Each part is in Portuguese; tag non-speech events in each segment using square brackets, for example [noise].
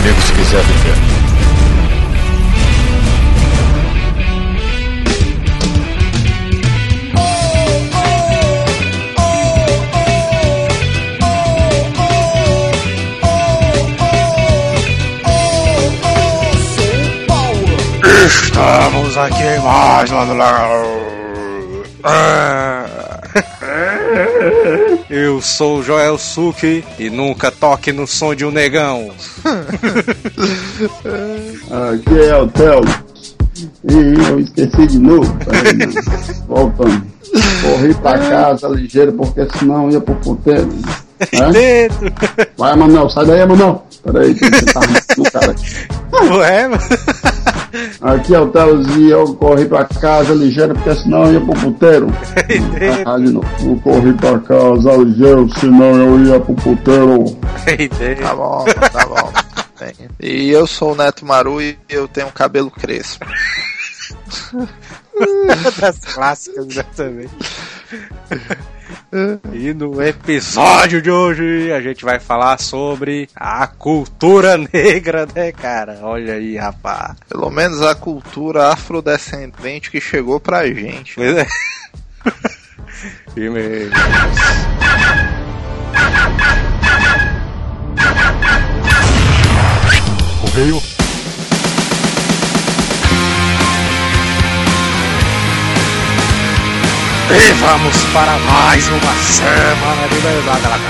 comigo se quiser viver. Estamos aqui mais lá do [laughs] [laughs] [laughs] Eu sou o Joel Suki e nunca toque no som de um negão. Aqui é o Theo. E eu esqueci de novo. Voltando. Corri pra casa ligeiro porque senão ia pro puteiro. Né? [laughs] Vai, Manuel, sai daí, Manuel. Peraí, que você tá no cara aqui. Ué, Aqui é o e eu corri pra casa ligeiro, porque senão eu ia pro puteiro. Ah, de novo. Eu corri pra casa ligeiro, senão eu ia pro puteiro. Tá bom, tá bom. E eu sou o Neto Maru e eu tenho cabelo crespo. [laughs] das clássicas, exatamente. E no episódio de hoje a gente vai falar sobre a cultura negra, né, cara? Olha aí, rapaz. Pelo menos a cultura afrodescendente que chegou pra gente. Pois é. [laughs] E mesmo. Correio. E vamos para mais uma semana de verdade, galera.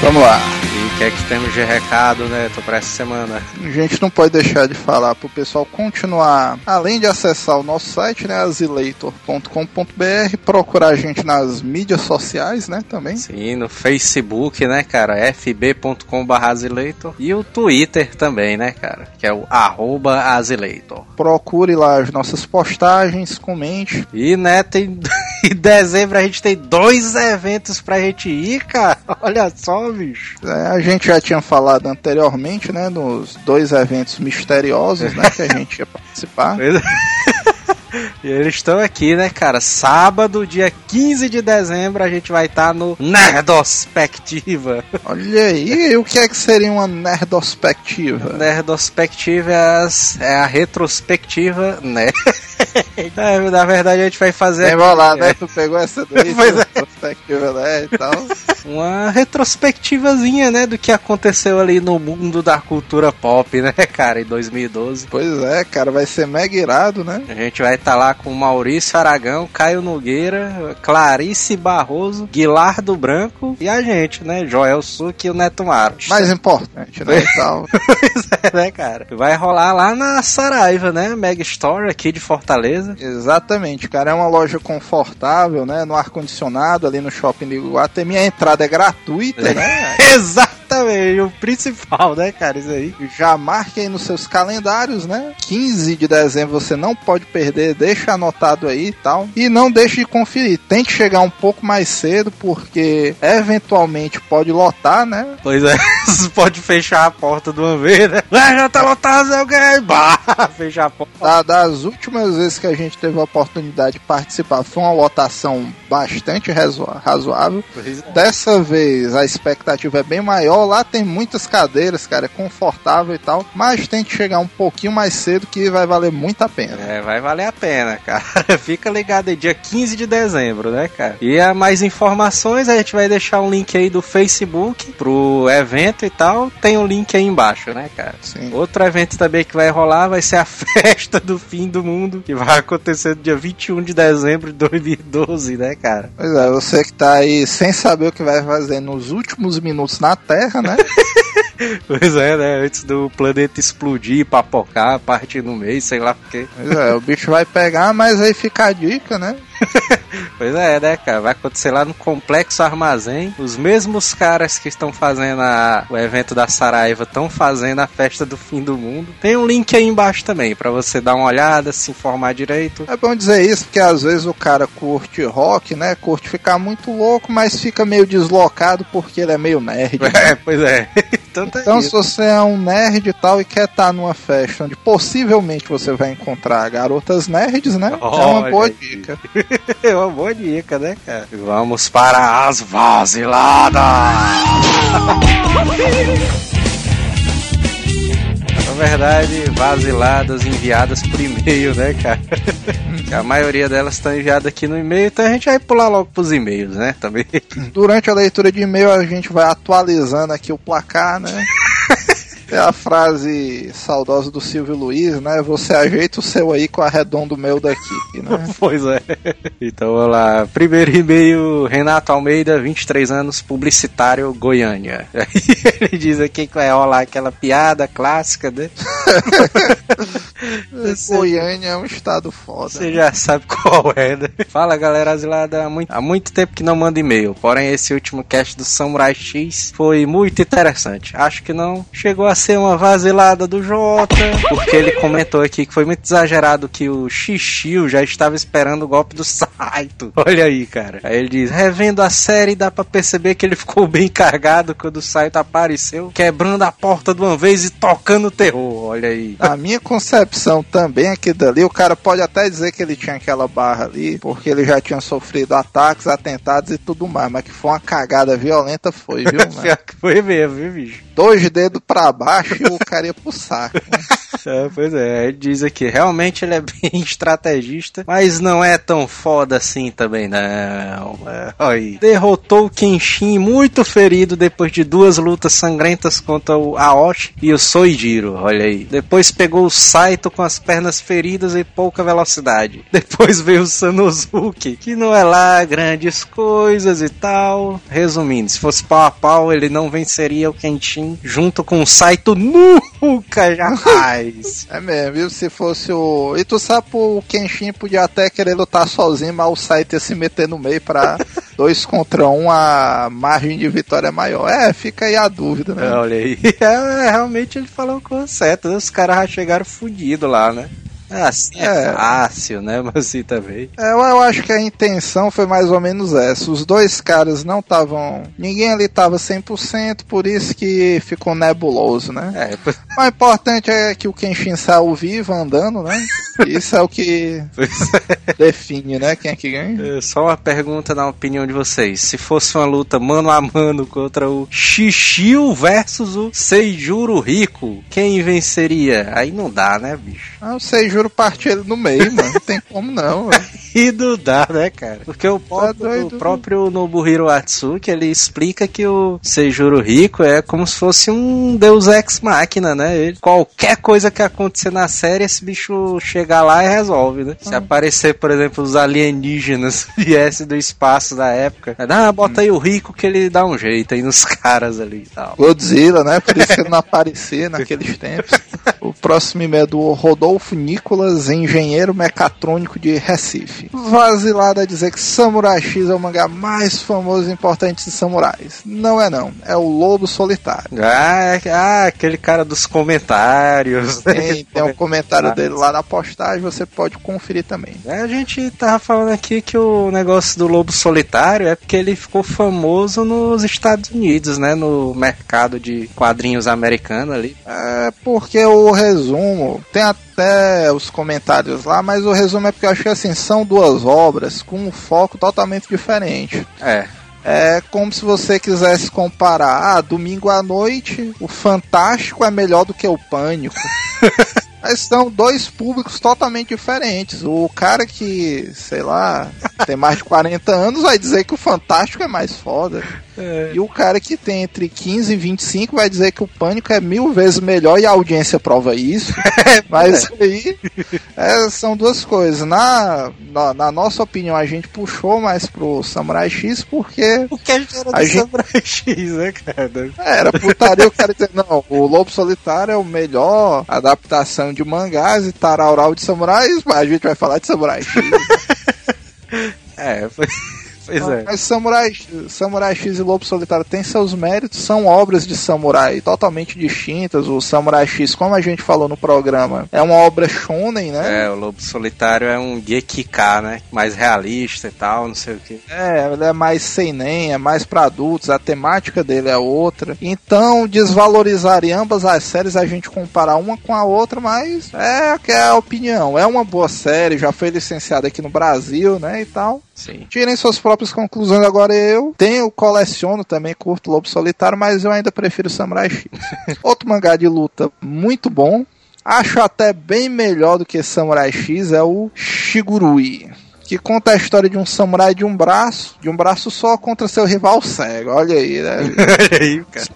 Vamos lá. E o que é que temos de recado, né? Tô pra essa semana. A gente não pode deixar de falar pro pessoal continuar, além de acessar o nosso site, né, azileitor.com.br, procurar a gente nas mídias sociais, né, também. Sim, no Facebook, né, cara? fb.com.br Azileitor. E o Twitter também, né, cara? Que é o arroba Azileitor. Procure lá as nossas postagens, comente. E, né, tem... em dezembro a gente tem dois eventos pra gente ir, cara. [laughs] Olha só, bicho. É, a gente já tinha falado anteriormente, né, nos dois eventos misteriosos, né, que a [laughs] gente ia participar. É. E eles estão aqui, né, cara? Sábado, dia 15 de dezembro, a gente vai estar no Nerdospectiva. [laughs] Olha aí, o que é que seria uma nerdospectiva? Nerdospectiva é, é a retrospectiva, né? [laughs] É, Na verdade, a gente vai fazer Lembra lá, né? Tu pegou essa daí, [laughs] Pois é. perspectiva, né, e tal. uma retrospectivazinha, né, do que aconteceu ali no mundo da cultura pop, né, cara, em 2012. Pois é, cara, vai ser mega irado, né? A gente vai estar lá com Maurício Aragão, Caio Nogueira, Clarice Barroso, Guilardo Branco e a gente, né? Joel Suki e o Neto Maro. Mais importante, né, [laughs] e tal. Pois é, né, cara? Vai rolar lá na Saraiva, né? Mega Store aqui de Fortaleza. Exatamente, cara, é uma loja confortável, né, no ar-condicionado, ali no Shopping do Iguatemi, a entrada é gratuita, [laughs] né? Exatamente, o principal, né, cara? Isso aí. Já marque aí nos seus calendários, né? 15 de dezembro você não pode perder, deixa anotado aí e tal. E não deixe de conferir. Tente chegar um pouco mais cedo, porque eventualmente pode lotar, né? Pois é, [laughs] pode fechar a porta de uma vez, né? Ah, já tá lotado, é que? Bah, [laughs] fechar a porta. Da- das últimas vezes que a gente teve a oportunidade de participar, foi uma lotação bastante razo- razoável. É. Dessa vez a expectativa é bem maior. Lá tem muitas cadeiras, cara, é confortável e tal. Mas tente chegar um pouquinho mais cedo que vai valer muito a pena. É, vai valer a pena, [laughs] cara. Fica ligado aí, dia 15 de dezembro, né, cara? E a mais informações, a gente vai deixar um link aí do Facebook pro evento e tal. Tem um link aí embaixo, né, cara? Sim. Outro evento também que vai rolar vai ser a [laughs] festa do fim do mundo, que vai acontecer no dia 21 de dezembro de 2012, né, cara? Pois é, você que tá aí sem saber o que vai fazer nos últimos minutos na Terra, né? [laughs] Pois é, né? Antes do planeta explodir, papocar, partir no meio, sei lá porquê. Pois é, o bicho vai pegar, mas aí fica a dica, né? [laughs] Pois é, né, cara? Vai acontecer lá no Complexo Armazém. Os mesmos caras que estão fazendo a- o evento da Saraiva estão fazendo a festa do fim do mundo. Tem um link aí embaixo também pra você dar uma olhada, se informar direito. É bom dizer isso, porque às vezes o cara curte rock, né? Curte ficar muito louco, mas fica meio deslocado porque ele é meio nerd. [laughs] É, pois é. [laughs] Tanto é Então, se isso. você é um nerd e tal e quer estar numa festa onde possivelmente você vai encontrar garotas nerds, né? é uma boa dica. [laughs] É uma boa dica, né, cara? Vamos para as vaziladas! [laughs] verdade, vaziladas enviadas por e-mail, né, cara? [laughs] a maioria delas estão enviadas aqui no e-mail, então a gente vai pular logo pros e-mails, né? Também. Durante a leitura de e-mail a gente vai atualizando aqui o placar, né? É a frase saudosa do Silvio Luiz, né? Você ajeita o seu aí com a redonda meu daqui, né? [laughs] pois é. Então vamos lá. Primeiro e-mail, Renato Almeida, 23 anos, publicitário, Goiânia. [laughs] Ele diz aqui que vai rolar aquela piada clássica, né? [laughs] Goiânia é um estado foda. Você já sabe [laughs] qual é, né? Fala galera asilada, há muito, há muito tempo que não manda e-mail. Porém, esse último cast do Samurai X foi muito interessante. Acho que não chegou a ser uma vasilada do Jota, porque ele comentou aqui que foi muito exagerado que o Xixiu já estava esperando o golpe do Saito. [laughs] Olha aí, cara. Aí ele diz: revendo a série, dá pra perceber que ele ficou bem cargado quando o Saito apareceu, quebrando a porta de uma vez e tocando terror. Olha aí. A minha concepção também aqui dali, o cara pode até dizer que ele tinha aquela barra ali, porque ele já tinha sofrido ataques, atentados e tudo mais, mas que foi uma cagada violenta, foi, viu? [laughs] foi mesmo, viu, bicho? Dois dedos pra baixo e o cara ia pro saco. [laughs] É, pois é, ele diz aqui, realmente ele é bem [laughs] estrategista, mas não é tão foda assim também, não. É, aí. Derrotou o Kenshin muito ferido depois de duas lutas sangrentas contra o Aoshi e o Soijiro, olha aí. Depois pegou o Saito com as pernas feridas e pouca velocidade. [laughs] Depois veio o Sanosuke, que não é lá grandes coisas e tal. Resumindo, se fosse pau a pau, ele não venceria o Kenshin junto com o Saito nunca, [laughs] jamais. é mesmo, viu? Se fosse o. E tu sabe, o Kenshin podia até querer lutar sozinho, mas o Saito ia se meter no meio pra dois contra um, a margem de vitória é maior. É, fica aí a dúvida, né? olha aí. [laughs] É, realmente ele falou com certo. Os caras já chegaram fodidos lá, né? Assim é, é fácil, né? Mas assim também. É, eu acho que a intenção foi mais ou menos essa. Os dois caras não estavam. Ninguém ali tava 100%, por isso que ficou nebuloso, né? É. O importante é que o Kenshin saiu vivo andando, né? Isso é o que [laughs] é. define, né? Quem é que ganha. É, só uma pergunta na opinião de vocês. Se fosse uma luta mano a mano contra o Xixiu versus o Seijuro Rico, quem venceria? Aí não dá, né, bicho? Ah, o Seijuro juro partir ele no meio, mano. Não tem como não. [laughs] e não dá, né, cara? Porque o, tá próprio, o próprio Nobuhiro Atsuki, ele explica que o Seijuro Rico é como se fosse um deus ex máquina, né? Ele, qualquer coisa que acontecer na série, esse bicho chega lá e resolve, né? Se ah. aparecer, por exemplo, os alienígenas [laughs] viessem do espaço da época, ah, bota aí o Rico que ele dá um jeito aí nos caras ali e tal. Godzilla, né? Por isso que ele não aparecia naqueles [laughs] tempos. O próximo e-mail é do Rodolfo Nicolas, engenheiro mecatrônico de Recife. Vazilada a dizer que Samurai X é o mangá mais famoso e importante de samurais. Não é não, é o Lobo Solitário. Ah, é ah aquele cara dos comentários. [laughs] Tem, tem um comentário dele lá na postagem, você pode conferir também. É, a gente tava falando aqui que o negócio do Lobo Solitário é porque ele ficou famoso nos Estados Unidos, né? No mercado de quadrinhos americano ali. É porque o resumo, tem até os comentários lá, mas o resumo é porque eu achei assim, são duas obras com um foco totalmente diferente. É. É como se você quisesse comparar, ah, domingo à noite, o Fantástico é melhor do que o Pânico. [laughs] Mas são dois públicos totalmente diferentes. O cara que, sei lá, tem mais de 40 anos vai dizer que o Fantástico é mais foda. É. E o cara que tem entre 15 e 25 vai dizer que o Pânico é mil vezes melhor e a audiência prova isso. [laughs] Mas é. aí é, são duas coisas. Na, na, na, nossa opinião, a gente puxou mais pro Samurai X porque. O que a gente era do gente... Samurai X, né, cara? É, era putaria o cara dizer, não, o Lobo Solitário é o melhor adaptação de mangás e taraural de samurais, mas a gente vai falar de Samurai X. [laughs] é, foi. Pois é. Mas Samurai, samurai X e Lobo Solitário têm seus méritos, são obras de samurai totalmente distintas. O Samurai X, como a gente falou no programa, é uma obra shonen, né? É, o Lobo Solitário é um Gekika, né? Mais realista e tal, não sei o que. É, ele é mais seinen, é mais para adultos, a temática dele é outra. Então, desvalorizaria ambas as séries, a gente comparar uma com a outra, mas é que é a opinião. É uma boa série, já foi licenciada aqui no Brasil, né, e tal. Sim. Tirem suas próprias conclusões. Agora eu tenho, coleciono também, curto Lobo Solitário, mas eu ainda prefiro Samurai X. [laughs] Outro mangá de luta muito bom. Acho até bem melhor do que Samurai X é o Shigurui que conta a história de um samurai de um braço, de um braço só contra seu rival cego. Olha aí, né? [laughs] Olha aí, cara.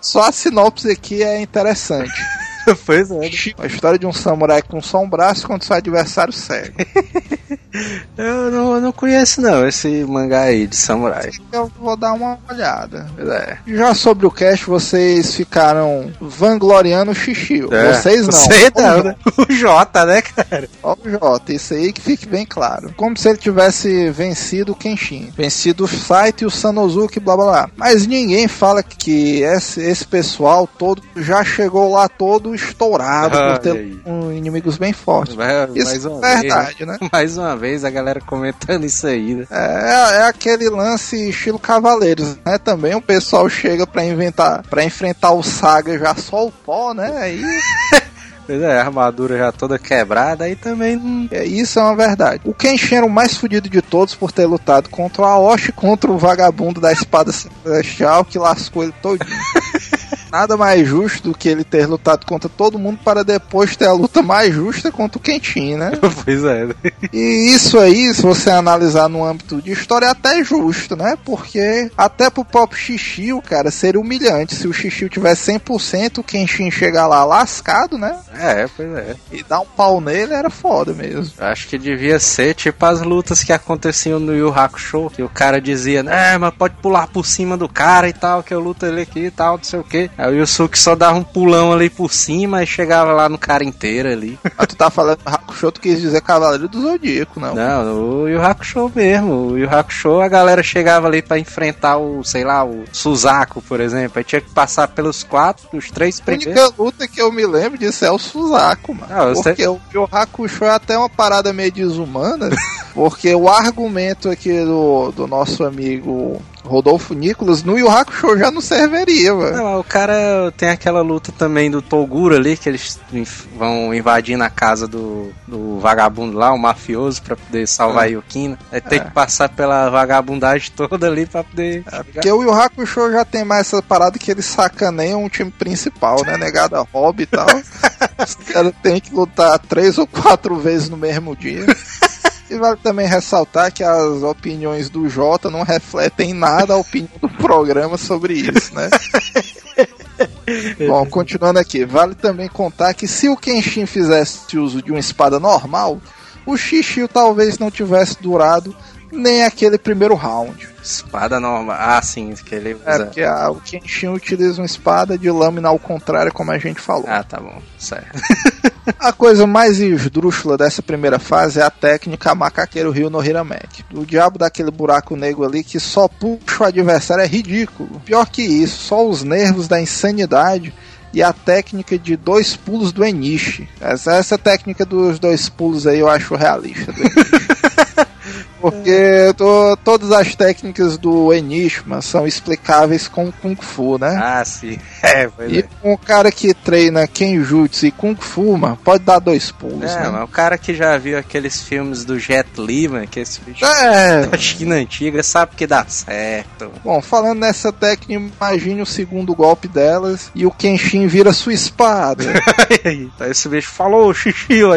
Só a sinopse aqui é interessante. [laughs] [laughs] pois é. A história de um samurai com só um braço contra seu adversário cego. [laughs] eu, não, eu não conheço não esse mangá aí de samurai. Eu vou dar uma olhada. É. Já sobre o cast, vocês ficaram vangloriando o Xixi. É. Vocês não. Você não, né? [laughs] O Jota, né, cara? Ó o Jota, isso aí que fique bem claro. Como se ele tivesse vencido o Kenshin. Vencido o site e o Sanosuke, blá blá blá. Mas ninguém fala que esse, esse pessoal todo já chegou lá todo estourado ah, por ter um, inimigos bem fortes. Mas, isso é verdade, vez, né? [laughs] Mais uma vez a galera comentando isso aí, né? É, é aquele lance estilo Cavaleiros, né? Também o pessoal chega para inventar, para enfrentar o Saga já só o pó, né? Aí [laughs] Pois é, a armadura já toda quebrada, aí também. É, isso é uma verdade. O Kenshin era o mais fodido de todos por ter lutado contra o Aoshi contra o vagabundo da espada celestial que lascou ele todinho. [laughs] Nada mais justo do que ele ter lutado contra todo mundo para depois ter a luta mais justa contra o Kenshin, né? [laughs] pois é. E isso aí, se você analisar no âmbito de história, é até justo, né? Porque até pro próprio Shishio, cara, seria humilhante. Se o Shishio tivesse 100%, o Kenshin chegar lá lascado, né? É, pois é. E dar um pau nele era foda mesmo. Acho que devia ser tipo as lutas que aconteciam no Yu Hakusho, que o cara dizia, né, mas pode pular por cima do cara e tal, que eu luto ele aqui e tal, não sei o que. Aí o Yusuke só dava um pulão ali por cima e chegava lá no cara inteiro ali. Mas [laughs] tu tá falando Hakusho, tu quis dizer Cavaleiro do Zodíaco, não? Não, o Yu Hakusho mesmo. O Yu Hakusho, a galera chegava ali para enfrentar o, sei lá, o Suzaku, por exemplo. Aí tinha que passar pelos quatro, os três primeiros. A única luta que eu me lembro disso é o Suzaku, mano. Não, porque sei... o Yu Hakusho é até uma parada meio desumana, [laughs] porque o argumento aqui do, do nosso amigo Rodolfo Nicolas, no Yu Hakusho já não serviria, mano. Não, o cara tem aquela luta também do Toguro ali, que eles vão invadir na casa do, do vagabundo lá, o mafioso, pra poder salvar é. Yukina. Aí tem é. que passar pela vagabundagem toda ali pra poder. É, porque o Yu Hakusho já tem mais essa parada que ele sacaneia um time principal, né? Negada hobby e tal. [laughs] Os caras têm que lutar três ou quatro vezes no mesmo dia. [laughs] E vale também ressaltar que as opiniões do Jota não refletem nada a opinião do programa sobre isso, né? [laughs] Bom, continuando aqui, vale também contar que se o Kenshin fizesse uso de uma espada normal, o Shishio talvez não tivesse durado nem aquele primeiro round. Espada normal. Ah, sim, que ele usa. É, porque a, o Kenshin utiliza uma espada de lâmina ao contrário, como a gente falou. Ah, tá bom, certo. [laughs] a coisa mais esdrúxula dessa primeira fase é a técnica macaqueiro Rio no Hiramek. O diabo daquele buraco negro ali que só puxa o adversário é ridículo. Pior que isso, só os nervos da insanidade e a técnica de dois pulos do Enishi. Essa, essa técnica dos dois pulos aí eu acho realista. [laughs] Porque tô, todas as técnicas do Enigma são explicáveis com Kung Fu, né? Ah, sim. [laughs] É, e é. um cara que treina Kenjutsu e Kung Fu, mano, pode dar dois pulos. É, né? mas o cara que já viu aqueles filmes do Jet Li, mano, que esse bicho é. [laughs] da China antiga, sabe que dá certo. Bom, falando nessa técnica, imagine o segundo golpe delas e o Kenshin vira sua espada. [laughs] aí esse bicho falou, xixi, ó.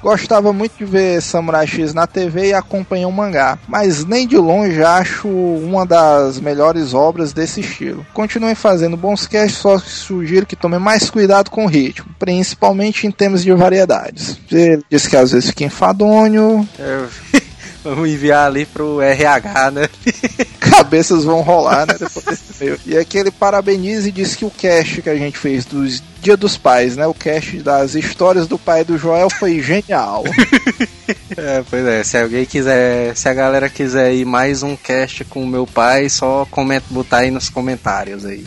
Gostava muito de ver Samurai X na TV e acompanhar um mangá, mas nem de longe acho uma das melhores obras desse estilo. Continuem fazendo bons casts, só sugiro que tomem mais cuidado com o ritmo, principalmente em termos de variedades. Ele disse que às vezes fica enfadonho. É, vamos enviar ali pro RH, né? [laughs] Cabeças vão rolar, né? Depois desse meio. E aquele parabenize e diz que o cast que a gente fez dos Dia dos Pais, né? O cast das histórias do pai do Joel foi genial. [laughs] é, pois é, se alguém quiser, se a galera quiser ir mais um cast com o meu pai, só comenta, botar aí nos comentários aí.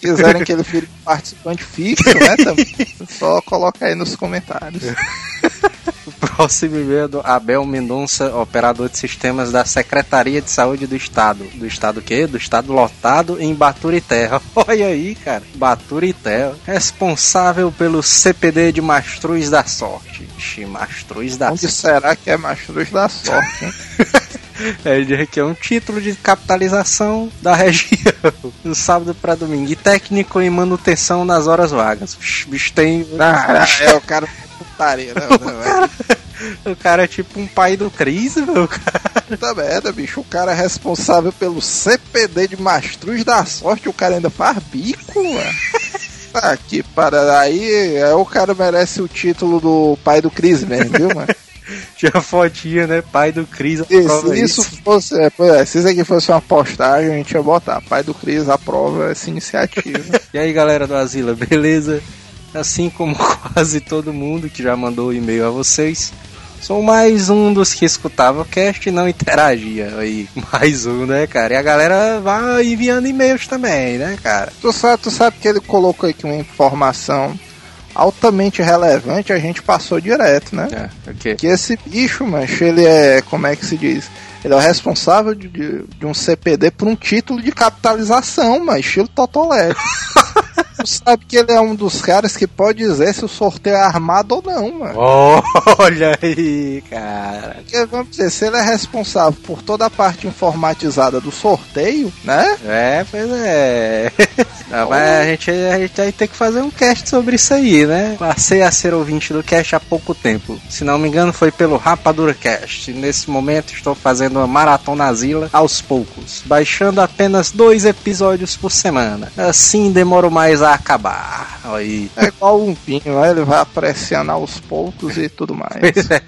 Quiserem que ele vire participante fixo, né? Também, só coloca aí nos comentários. [laughs] próximo e-mail do Abel Mendonça, operador de sistemas da Secretaria de Saúde do Estado. Do Estado o quê? Do Estado lotado em Baturité. [laughs] Olha aí, cara. Baturité. Responsável pelo CPD de Mastruz da Sorte. Ixi, Mastruz da Onde será que é Mastruz da Sorte, hein? [laughs] É, que é um título de capitalização da região. No sábado para domingo. E técnico em manutenção nas horas vagas. O bicho tem. Ah, é o cara putaria, né? o, cara, [laughs] o cara é tipo um pai do Cris, meu cara. Puta merda, bicho. O cara é responsável pelo CPD de Mastruz da Sorte. O cara ainda faz bico, mano. [laughs] Ah, que para aí, é, o cara merece o título do pai do Cris mesmo, viu, mano? [laughs] Tinha fotinha, né? Pai do Cris. Se isso, isso fosse, é, é, se isso aqui fosse uma postagem, a gente ia botar. Pai do Cris aprova essa iniciativa. e aí, galera do Asila, beleza? Assim como [laughs] quase todo mundo que já mandou e-mail a vocês, Sou mais um dos que escutava o cast e não interagia. Aí, [laughs] mais um, né, cara? E a galera vai enviando e-mails também, né, cara? Tu sabe, tu sabe que ele colocou aqui uma informação altamente relevante, a gente passou direto, né? É, okay. Que esse bicho, mancho, ele é, como é que se diz? Ele é o responsável de, de, de um CPD por um título de capitalização, mas estilo Totolete. [laughs] tu sabe que ele é um dos caras que pode dizer se o sorteio é armado ou não, mano. Olha aí, cara. Porque, vamos dizer, se ele é responsável por toda a parte informatizada do sorteio, né? É, pois é. Não, mas a gente, a gente vai ter que fazer um cast sobre isso aí, né? Passei a ser ouvinte do cast há pouco tempo. Se não me engano, foi pelo Rapadura Cast. Nesse momento estou fazendo uma maratona Zila aos poucos, baixando apenas dois episódios por semana. Assim demoro mais a acabar. Aí. É igual um vinho, né? ele vai apreciando aos poucos e tudo mais. Pois é.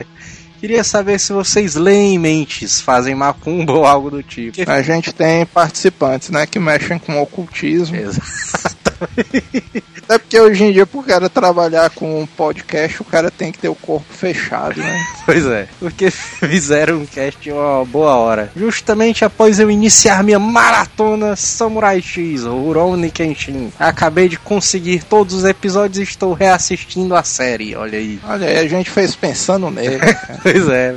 Queria saber se vocês leem mentes, fazem macumba ou algo do tipo. A gente tem participantes, né, que mexem com ocultismo. Exatamente. [laughs] [laughs] É porque hoje em dia, pro cara trabalhar com um podcast, o cara tem que ter o corpo fechado, né? [laughs] pois é, porque [laughs] fizeram um cast uma boa hora. Justamente após eu iniciar minha maratona Samurai X, Rurouni Kenshin. Acabei de conseguir todos os episódios e estou reassistindo a série, olha aí. Olha aí, a gente fez pensando nele. pois é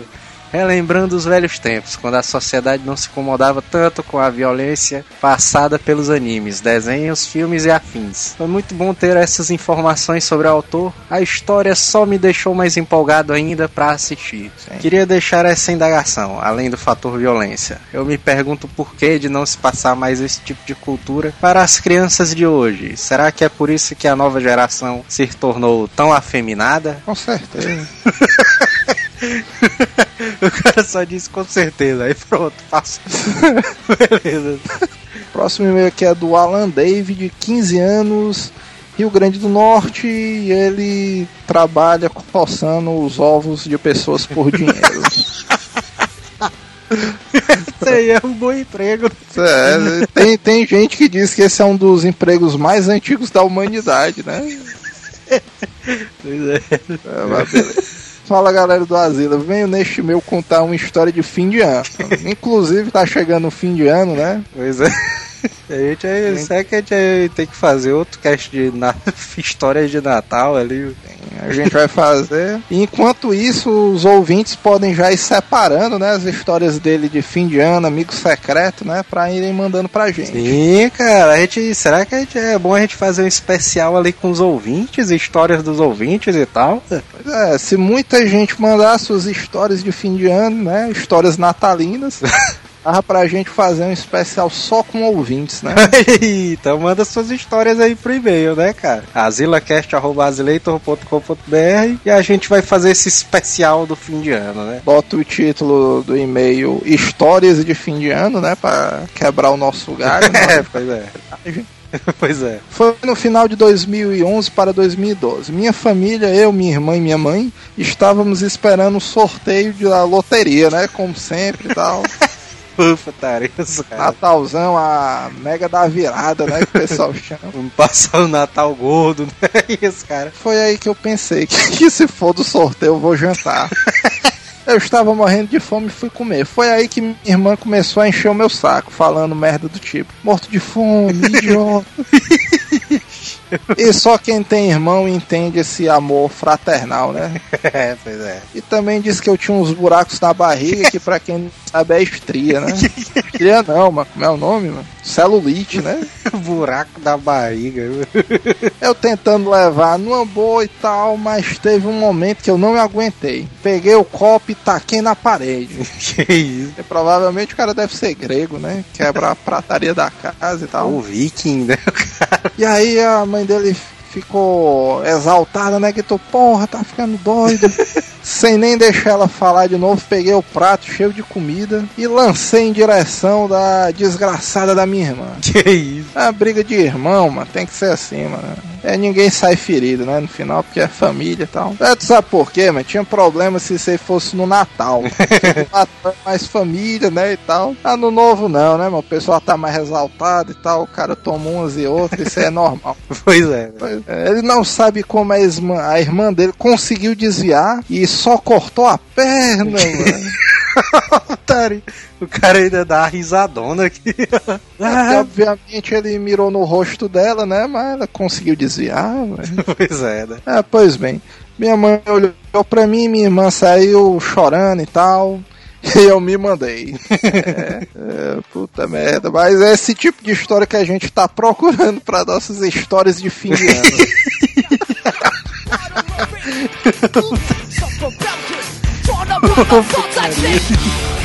relembrando os velhos tempos, quando a sociedade não se incomodava tanto com a violência passada pelos animes, desenhos, filmes e afins. Foi muito bom ter essas informações sobre o autor. A história só me deixou mais empolgado ainda para assistir. Sim. Queria deixar essa indagação, além do fator violência. Eu me pergunto por que de não se passar mais esse tipo de cultura para as crianças de hoje. Será que é por isso que a nova geração se tornou tão afeminada? Com certeza. [laughs] [laughs] o cara só disse com certeza, aí pronto, passa. [laughs] Beleza. Próximo e-mail aqui é do Alan David, 15 anos, Rio Grande do Norte, e ele trabalha coçando os ovos de pessoas por dinheiro. [laughs] Esse aí é um bom emprego. É, tem, tem gente que diz que esse é um dos empregos mais antigos da humanidade, né? Pois é. é mas beleza. Fala galera do Asilo, venho neste meu contar uma história de fim de ano. [laughs] Inclusive tá chegando o fim de ano, né? Pois é. [laughs] A gente, aí, será que a gente tem que fazer outro cast de na... [laughs] histórias de Natal ali? A gente vai fazer. [laughs] Enquanto isso, os ouvintes podem já ir separando, né, as histórias dele de fim de ano, amigo secreto, né, pra irem mandando pra gente. Sim, cara. A gente, será que a gente, é bom a gente fazer um especial ali com os ouvintes, histórias dos ouvintes e tal? Pois é, se muita gente mandar suas histórias de fim de ano, né, histórias natalinas. Dava pra gente fazer um especial só com ouvintes, né? [laughs] então manda suas histórias aí pro e-mail, né, cara? asilacast.azileitor.com.br e a gente vai fazer esse especial do fim de ano, né? Bota o título do e-mail Histórias de Fim de Ano, né? Pra quebrar o nosso galho. [laughs] Né? é, pois é. [laughs] pois é. Foi no final de 2011 para 2012. Minha família, eu, minha irmã e minha mãe, estávamos esperando o sorteio da loteria, né? Como sempre e tal. Putaria, Natalzão, a mega da virada, né? Que o pessoal [laughs] chama. Vamos passar o Natal gordo, né? [laughs] Isso, cara. Foi aí que eu pensei que, [laughs] que se for do sorteio eu vou jantar. Eu estava morrendo de fome e fui comer. Foi aí que minha irmã começou a encher o meu saco, falando merda do tipo: morto de fome, idiota. E só quem tem irmão entende esse amor fraternal, né? É, pois é. E também disse que eu tinha uns buracos na barriga, que pra quem não sabe é estria, né? Estria não, mano. Como é o nome, mano? Celulite, né? [laughs] Buraco da barriga. Eu tentando levar numa boa e tal, mas teve um momento que eu não me aguentei. Peguei o copo e taquei na parede. [laughs] que isso? E provavelmente o cara deve ser grego, né? Quebra a prataria da casa e tal. O viking, né? E aí a mãe dele ficou exaltada, né? Que tô, porra, tá ficando doido. [laughs] Sem nem deixar ela falar de novo, peguei o prato cheio de comida e lancei em direção da desgraçada da minha irmã. [laughs] Que isso? A briga de irmão, mano, tem que ser assim, mano. É, ninguém sai ferido, né? No final, porque é família e tal. É, tu sabe por quê, mano? Tinha problema se você fosse no Natal. [laughs] Natal é mais família, né? E tal. Ah, no novo não, né, mano? O pessoal tá mais exaltado e tal. O cara toma umas e outras, isso é normal. Pois é. Pois é, Ele não sabe como a irmã, a irmã dele conseguiu desviar e só cortou a perna, [laughs] mano. O cara ainda dá uma risadona aqui. Até, obviamente ele mirou no rosto dela, né? Mas ela conseguiu desviar, velho. [laughs] pois é, né? Ah, pois bem. Minha mãe olhou pra mim, minha irmã saiu chorando e tal. E [laughs] eu me mandei. [laughs] É, é, puta merda. Mas é esse tipo de história que a gente tá procurando pra nossas histórias de fim de ano.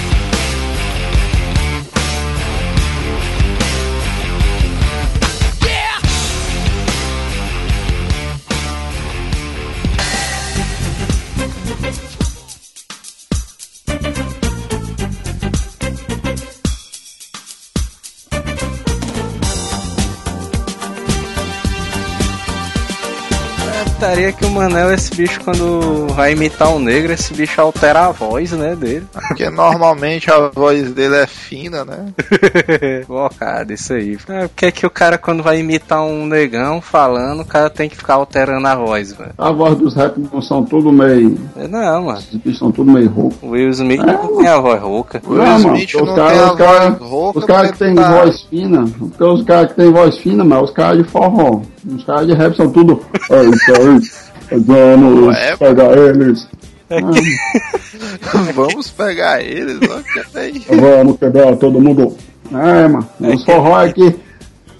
[laughs] Estaria que o Manel, esse bicho, quando vai imitar um negro, esse bicho altera a voz, né, dele. [laughs] Porque normalmente a voz dele é fina, né? [laughs] Pô, cara, isso aí. É, porque é que o cara, quando vai imitar um negão falando, o cara tem que ficar alterando a voz, velho. A voz dos rap não são tudo meio. Não, mano. Esses bichos são tudo meio rouco. O Will Smith não tem a voz rouca. O Will Não, mano, Smith os não caras- tem a os caras- voz rouca, Os caras que têm tá- voz fina, porque os caras que têm voz fina, mas os caras de forró. Os caras de rap são tudo. Ei, então, vamos É, pegar eles. [laughs] Vamos pegar eles, ó, que aí. Vamos quebrar todo mundo. É, mano. Os forró aqui.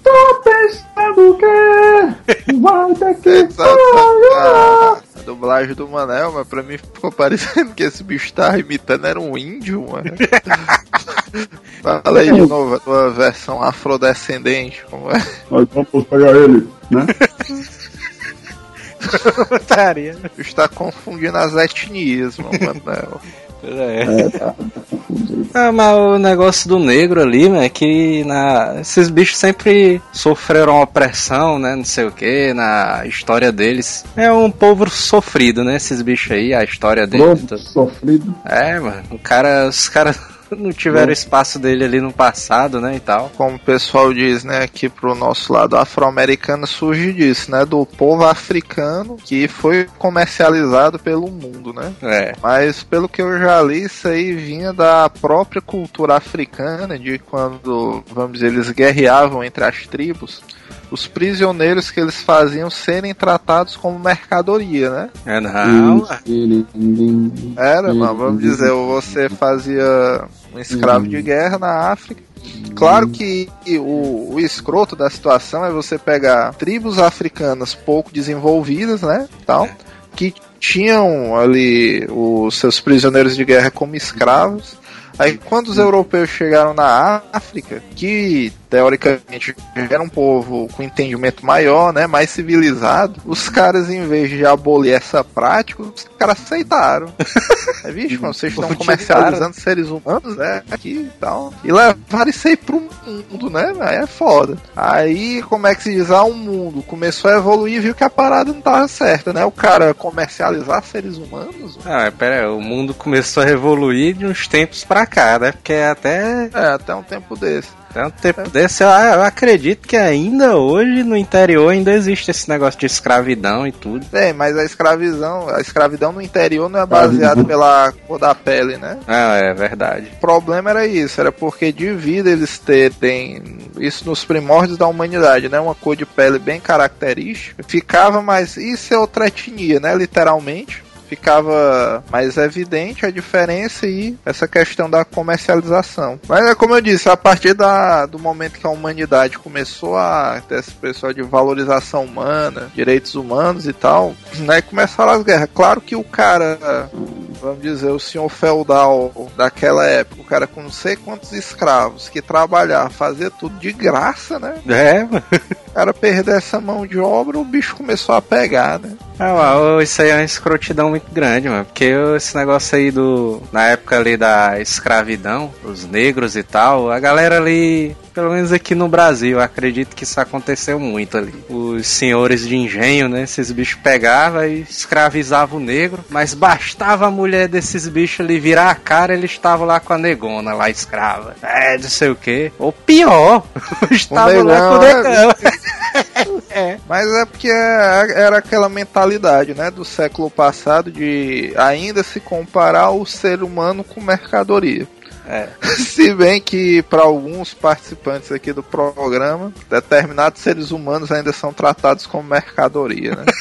Tô pensando o quê? Vai ter que. [laughs] A dublagem do Manel, mas pra mim ficou parecendo que esse bicho tava imitando era um índio, mano. [laughs] Fala aí de novo a tua versão afrodescendente, como é? Nós vamos pegar ele, né? Otário. O bicho tá confundindo as etnias, mano, Manel. É. É, tá, tá. Ah, mas o negócio do negro ali, né, é que na... esses bichos sempre sofreram opressão, né, não sei o que, na história deles. É um povo sofrido, né, esses bichos aí, a história deles. Lobo sofrido. É, mano, o cara, os caras [laughs] não tiveram espaço dele ali no passado, né, e tal. Como o pessoal diz, né, aqui pro nosso lado afro-americano surge disso, né, do povo africano que foi comercializado pelo mundo, né? É. Mas pelo que eu já li, isso aí vinha da própria cultura africana, de quando, vamos dizer, eles guerreavam entre as tribos, os prisioneiros que eles faziam serem tratados como mercadoria, né? É, não, Era, vamos dizer, você fazia um escravo de guerra na África. Claro que o, o escroto da situação é você pegar tribos africanas pouco desenvolvidas, né? Tal, que tinham ali os seus prisioneiros de guerra como escravos. Aí quando os europeus chegaram na África, que teoricamente era um povo com entendimento maior, né, mais civilizado, os caras em vez de abolir essa prática, os caras aceitaram. [laughs] É, vixe, mano, vocês estão comercializando seres humanos, né, aqui e tal. E levaram isso aí pro mundo, né, aí é foda. Aí, como é que se diz, ah, o mundo começou a evoluir e viu que a parada não tava certa, né, o cara comercializar seres humanos, Ah, pera aí, o mundo começou a evoluir de uns tempos pra cá, né? Porque até. É, até um tempo desse. Até um tempo desse, eu, eu acredito que ainda hoje no interior ainda existe esse negócio de escravidão e tudo. Bem, mas a escravidão, a escravidão no interior não é baseada pela cor da pele, né? Ah, é verdade. O problema era isso, era porque devido eles terem isso nos primórdios da humanidade, né? Uma cor de pele bem característica, ficava mais. Isso é outra etnia, né? Literalmente ficava mais evidente a diferença e essa questão da comercialização. Mas é como eu disse, a partir da, do momento que a humanidade começou a ter esse pessoal de valorização humana, direitos humanos e tal, [clears throat] né, começaram as guerras. Claro que o cara, vamos dizer, o senhor feudal daquela época, o cara com não sei quantos escravos que trabalhar, fazer tudo de graça, né? É, [laughs] cara perder essa mão de obra, o bicho começou a pegar, né? Ah, isso aí é uma escrotidão muito grande, mano. Porque esse negócio aí do. Na época ali da escravidão, os negros e tal, a galera ali. Pelo menos aqui no Brasil, acredito que isso aconteceu muito ali. Os senhores de engenho, né? Esses bichos pegavam e escravizavam o negro, mas bastava a mulher desses bichos ali virar a cara, eles estavam lá com a negona lá escrava. É, não sei o que. Ou pior, [laughs] estavam lá com o negão. [laughs] é. Mas é porque era aquela mentalidade, né, do século passado de ainda se comparar o ser humano com mercadoria. É. [laughs] Se bem que para alguns participantes aqui do programa, determinados seres humanos ainda são tratados como mercadoria, né? [laughs]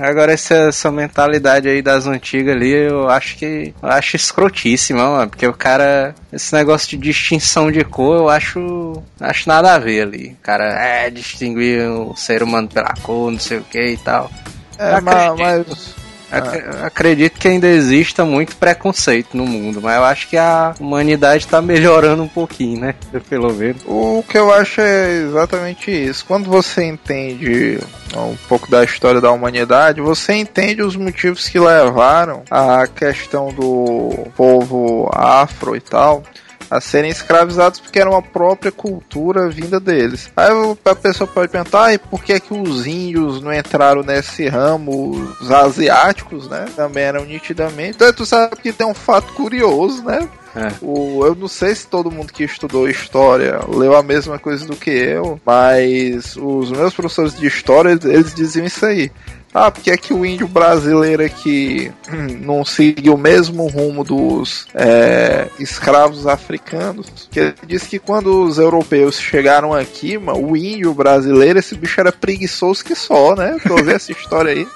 Agora essa, essa mentalidade aí das antigas ali, eu acho que eu acho escrotíssima, mano, porque o cara esse negócio de distinção de cor, eu acho acho nada a ver ali. O cara é distinguir o ser humano pela cor, não sei o que e tal. É, mas, mas ah. Acredito que ainda exista muito preconceito no mundo, mas eu acho que a humanidade está melhorando um pouquinho, né? [laughs] Pelo menos. O que eu acho é exatamente isso. Quando você entende um pouco da história da humanidade, você entende os motivos que levaram à questão do povo afro e tal a serem escravizados porque era uma própria cultura vinda deles. Aí a pessoa pode perguntar, e por que, é que os índios não entraram nesse ramo? Os asiáticos, né? Também eram nitidamente. Então tu sabe que tem um fato curioso, né? É. O, eu não sei se todo mundo que estudou história leu a mesma coisa do que eu, mas os meus professores de história eles diziam isso aí. Ah, porque é que o índio brasileiro aqui não seguiu o mesmo rumo dos é, escravos africanos? Que ele disse que quando os europeus chegaram aqui, mano, o índio brasileiro, esse bicho era preguiçoso que só, né? Tô vendo essa história aí.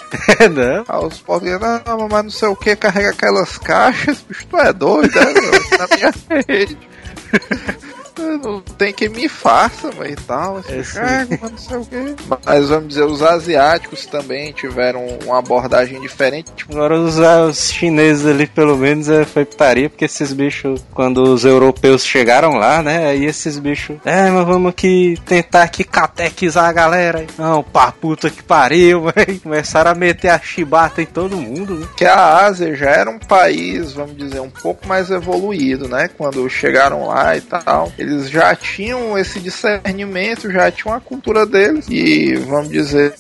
É, [laughs] não? Ah, os portugueses, não, mas não sei o que, carrega aquelas caixas, bicho, tu é doido, né? Na minha [laughs] rede não tem que me faça, mas e tal. Assim, é, não sei o quê. Mas vamos dizer, os asiáticos também tiveram uma abordagem diferente. Tipo... Agora os, os chineses ali, pelo menos, é, foi putaria, porque esses bichos, quando os europeus chegaram lá, né? Aí esses bichos, é, mas vamos aqui tentar aqui catequizar a galera. Não, pá, puta que pariu, [laughs] véio. Começaram a meter a chibata em todo mundo, né? Que a Ásia já era um país, vamos dizer, um pouco mais evoluído, né? Quando chegaram lá e tal. Eles já tinham esse discernimento, já tinham a cultura deles e, vamos dizer,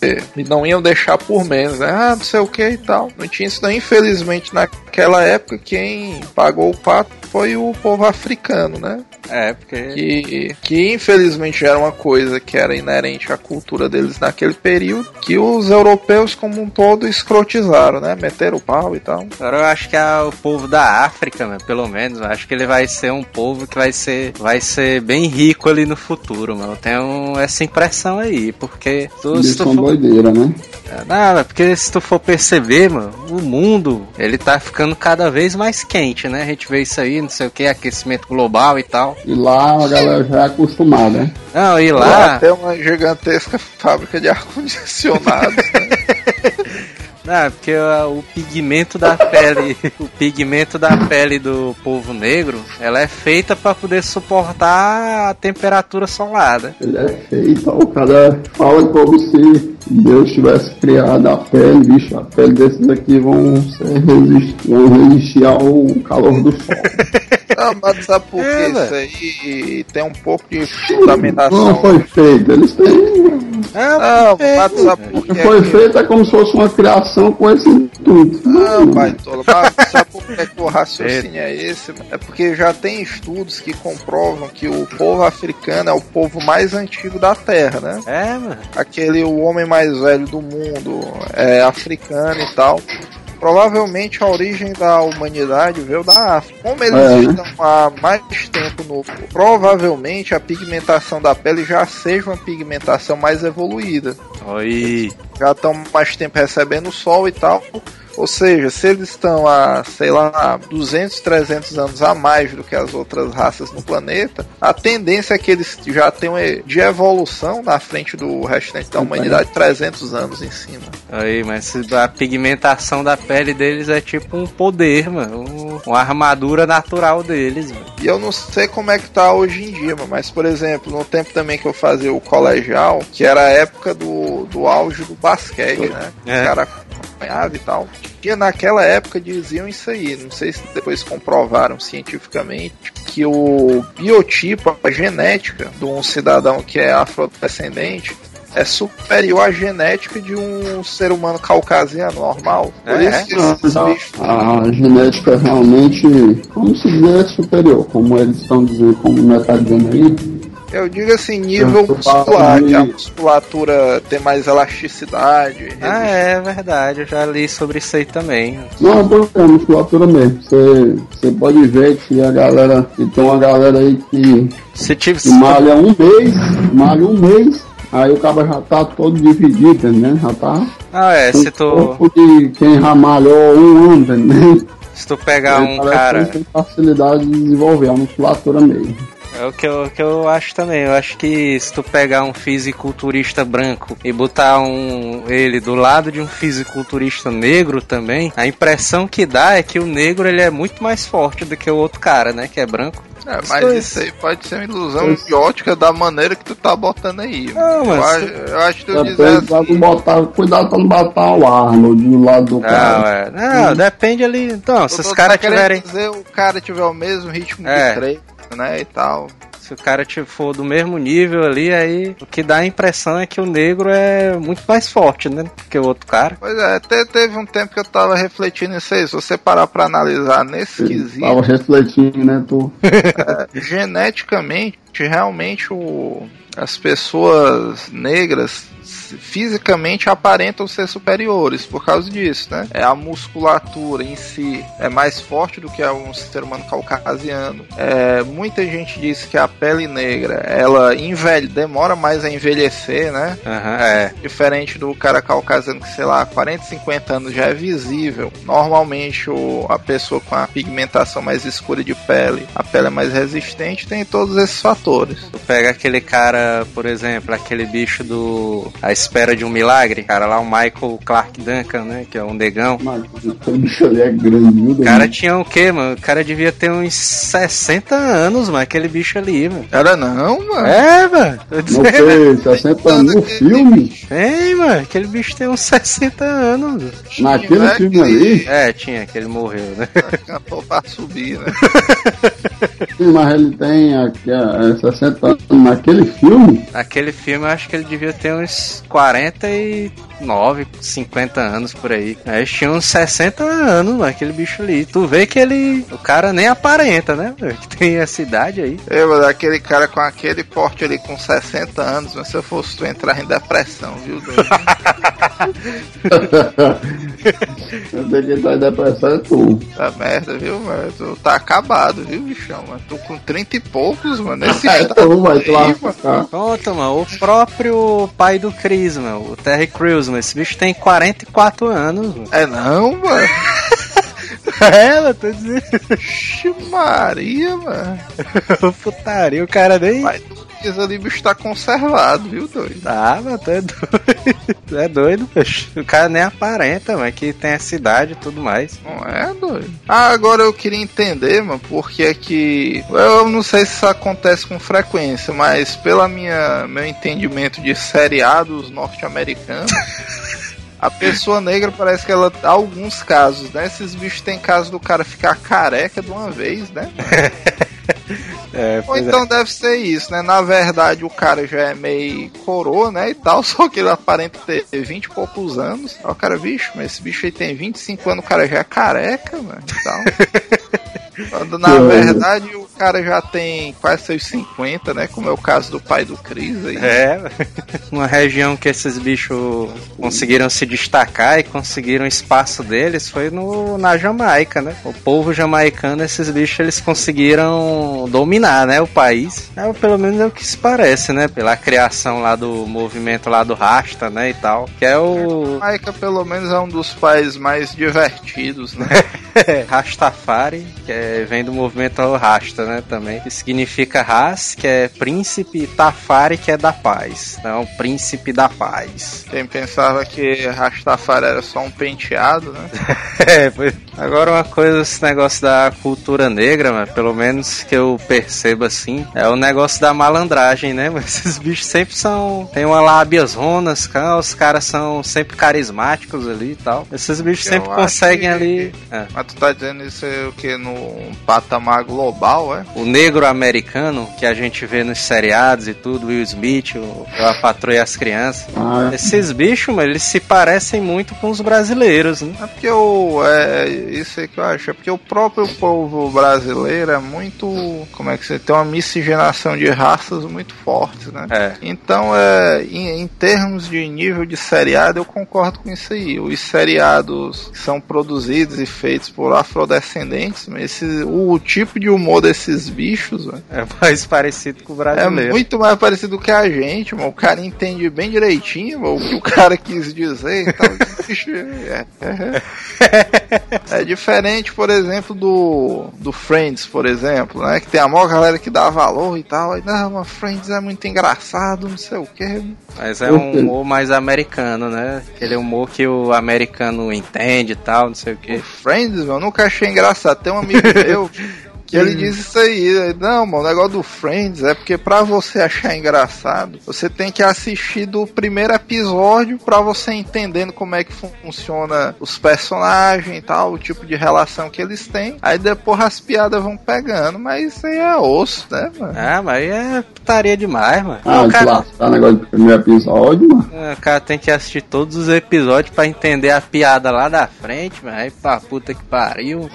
não iam deixar por menos, né? Ah, não sei o que e tal. Não tinha isso, não. Infelizmente, naquela época, quem pagou o pato foi o povo africano, né? É, porque. Que, que infelizmente era uma coisa que era inerente à cultura deles naquele período, que os europeus como um todo escrotizaram, né? Meteram o pau e tal. Agora eu acho que é o povo da África, né? pelo menos, eu acho que ele vai ser um povo que vai ser, vai ser bem rico ali no futuro, mano. Eu tenho essa impressão aí, porque. Tu, Eles são for... doideira, né? É, não, porque se tu for perceber, mano, o mundo, ele tá ficando cada vez mais quente, né? A gente vê isso aí, não sei o que, aquecimento global e tal. E lá a galera já é acostumada, né? Não, e lá... lá tem uma gigantesca fábrica de ar-condicionado, né? [laughs] Não, porque o, o pigmento da pele, [laughs] o pigmento da pele do povo negro, ela é feita para poder suportar a temperatura solar. Né? Ele é feita, o cara fala como se Deus tivesse criado a pele, bicho, a pele desses aqui vão, resistir, vão resistir ao calor do sol. Não, [laughs] mas sabe por que é, isso aí tem um pouco de fundamentação? Não foi feito, eles têm É, Não, é, mas sabe por quê? Foi feito é como se fosse uma criação com esse intuito. Não, Baitola, sabe [laughs] por que, o raciocínio é esse? mano? É porque já tem estudos que comprovam que o povo africano é o povo mais antigo da Terra, né? é, mano. Aquele, o homem mais velho do mundo, é africano e tal. Provavelmente a origem da humanidade veio da África. Como eles É, estão há mais tempo no. Provavelmente a pigmentação da pele já seja uma pigmentação mais evoluída. Oi. já estão mais tempo recebendo o sol e tal. Ou seja, se eles estão a, sei lá, 200, 300 anos a mais do que as outras raças no planeta, a tendência é que eles já tenham de evolução na frente do restante da humanidade 300 anos em cima. Aí, mas a pigmentação da pele deles é tipo um poder, mano. Um- uma armadura natural deles, mano. E eu não sei como é que tá hoje em dia, mano, mas por exemplo, no tempo também que eu fazia o colegial, que era a época do, do auge do basquete, né? É. O cara acompanhava e tal. E naquela época diziam isso aí, não sei se depois comprovaram cientificamente, que o biotipo, a genética de um cidadão que é afrodescendente é superior à genética de um ser humano caucasiano normal. Por É? isso que a, bichos a genética realmente, como se dizer, é superior, como eles estão dizendo, como não está dizendo aí. Eu digo assim, nível muscular, que a musculatura tem mais elasticidade. Ah, é verdade. Eu já li sobre isso aí também. Não, por é musculatura mesmo. Você, você pode ver que a galera, que tem uma galera aí que, Se tipo. que malha um mês, malha um mês, aí o cara já tá todo dividido, né? Já tá Ah, é. Se o tu, corpo de quem já malhou um ano, né? se tu pegar um Parece cara. tem facilidade de desenvolver a musculatura mesmo. É o que eu, que eu acho também. Eu acho que se tu pegar um fisiculturista branco e botar um ele do lado de um fisiculturista negro também, a impressão que dá é que o negro ele é muito mais forte do que o outro cara, né? Que é branco. É, Isso mas isso aí pode ser uma ilusão de ótica da maneira que tu tá botando aí. Não, eu, mas acho, tu- eu acho que tu dizer Depende assim, de botar, cuidado pra não botar o Arnold do lado do Não, cara. é. Não, depende ali. Então, se eu os tô caras tiverem. dizer o cara tiver o mesmo ritmo É. de treino, né, e tal. Se o cara te- for do mesmo nível ali, aí o que dá a impressão é que o negro é muito mais forte, né? Que o outro cara. Pois é, te- teve um tempo que eu tava refletindo nisso aí. Se você parar pra analisar nesse quesito, Tava refletindo, né, tu? [laughs] geneticamente, realmente o, as pessoas negras fisicamente aparentam ser superiores por causa disso, né? É a musculatura em si é mais forte do que a um ser humano caucasiano. É, muita gente diz que a pele negra ela envelhe, demora mais a envelhecer, né? Aham, é. Diferente do cara caucasiano que, sei lá, 40, 50 anos já é visível. Normalmente o, a pessoa com a pigmentação mais escura de pele, a pele é mais resistente, tem todos esses fatores. Tu pega aquele cara, por exemplo, aquele bicho do A Espera de um Milagre, cara lá, o Michael Clark Duncan, né? Que é um negão. Aquele bicho ali é grande? O cara tinha o quê, mano? O cara devia ter uns 60 anos, mano, aquele bicho ali, mano. Era não, mano. É, mano. Não sei, 60 anos no filme? Tem, mano. Aquele bicho tem uns 60 anos. mano. Naquele Moleque, filme ali? É, tinha, que ele morreu, né? Cantou pra subir, né? Sim, mas ele tem aqui, é, 60 anos naquele filme? Aquele filme eu acho que ele devia ter uns 49, 50 anos por aí. Aí eles tinham uns 60 anos, mano, aquele bicho ali. Tu vê que ele. O cara nem aparenta, né? [laughs] Que tem essa idade aí. Eu, mano, aquele cara com aquele porte ali com 60 anos, mas se eu fosse tu entrar em depressão, viu, doido? [laughs] Eu sei que tá em depressão, é tu. Tá merda, viu, mano? Tu tá acabado, viu, bichão, mano? Tu com 30 e poucos, mano, nesse [laughs] É, tu tu aí, mano. ficar. Pronto, mano. O próprio pai do Chris, mano. O Terry Crews, mano. Esse bicho tem 44 anos, mano. É não, mano? [laughs] É, mano, tô dizendo. Ixi, Maria, mano. [laughs] Putaria, o cara nem. Mas tu diz ali, bicho tá conservado, viu, doido? Tá, mano, tu é doido. Tu [laughs] é doido, bicho. O cara nem aparenta, mano, que tem essa idade e tudo mais. Não é, doido? Ah, agora eu queria entender, mano, porque é que. Eu não sei se isso acontece com frequência, mas pela minha meu entendimento de seriados norte-americanos. [laughs] A pessoa negra parece que ela. Alguns casos, né? Esses bichos tem caso do cara ficar careca de uma vez, né? [laughs] É, Ou então é. deve ser isso, né? Na verdade, o cara já é meio coroa, né? E tal, [laughs] só que ele aparenta ter 20 e poucos anos. Aí o cara, bicho, mas esse bicho aí tem 25 anos, o cara já é careca, mano. [laughs] Quando na verdade o cara já tem quase seus 50, né? Como é o caso do pai do Chris aí. É, uma região que esses bichos conseguiram se destacar e conseguiram espaço deles foi no, na Jamaica, né? O povo jamaicano, esses bichos, eles conseguiram dominar, né? O país. É, pelo menos é o que se parece, né? Pela criação lá do movimento lá do Rasta, né? E tal. Que é o. A Jamaica, pelo menos, é um dos países mais divertidos, né? [laughs] Rastafari, que é, vem do movimento Rasta, né, também, que significa Ras, que é príncipe, Tafari, que é da paz. Então, príncipe da paz. Quem pensava que Rastafari era só um penteado, né? [laughs] é. Agora uma coisa, esse negócio da cultura negra, pelo menos que eu percebo assim, é o negócio da malandragem, né? [laughs] Esses bichos sempre são. Tem uma lábia zonas, os caras são sempre carismáticos ali e tal. Esses bichos eu sempre conseguem que... ali. É. Mas tu tá dizendo isso o que? No patamar global, é? O negro americano, que a gente vê nos seriados e tudo, Will Smith, o, a patroa e as crianças. Ah, é. Esses bichos, eles se parecem muito com os brasileiros, né? É porque o. É, isso aí que eu acho. É porque o próprio povo brasileiro é muito. Como é que você tem uma miscigenação de raças muito fortes, né? É. Então, é, em, em termos de nível de seriado, eu concordo com isso aí. Os seriados são produzidos e feitos por afrodescendentes, esse, o tipo de humor desses bichos véio, é mais parecido com o brasileiro. É muito mais parecido que a gente, mano. O cara entende bem direitinho mano, o que o cara quis dizer [laughs] e tal. é, é, é, diferente, por exemplo, do, do Friends, por exemplo, né? Que tem a maior galera que dá valor e tal. Aí, não, mas Friends é muito engraçado, não sei o que. Mas é um humor mais americano, né? Aquele humor que o americano entende e tal, não sei o que. Friends, eu nunca achei engraçado. Tem um amigo meu [laughs] que ele diz isso aí. Não, mano, o negócio do Friends é porque pra você achar engraçado, você tem que assistir do primeiro episódio pra você entendendo como é que funciona os personagens e tal, o tipo de relação que eles têm. Aí depois as piadas vão pegando, mas isso aí é osso, né, mano? Ah, mas aí é putaria demais, mano. Ah, o cara... tá negócio do primeiro episódio, mano. É, o cara tem que assistir todos os episódios pra entender a piada lá da frente, mas aí pra puta que pariu. [laughs]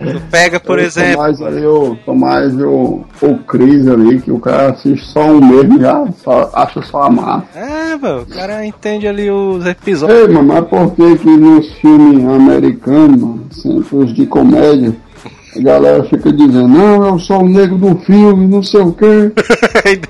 [laughs] é. pega, por eu exemplo. Mais ali, tô mais o, o Chris ali, que o cara assiste só um mesmo já só, acha só a massa. É, o cara entende ali os episódios. Ei, mano, mas por que que nos filmes americanos, mano, sempre os de comédia, a galera fica dizendo, não, eu sou o negro do filme, não sei o quê.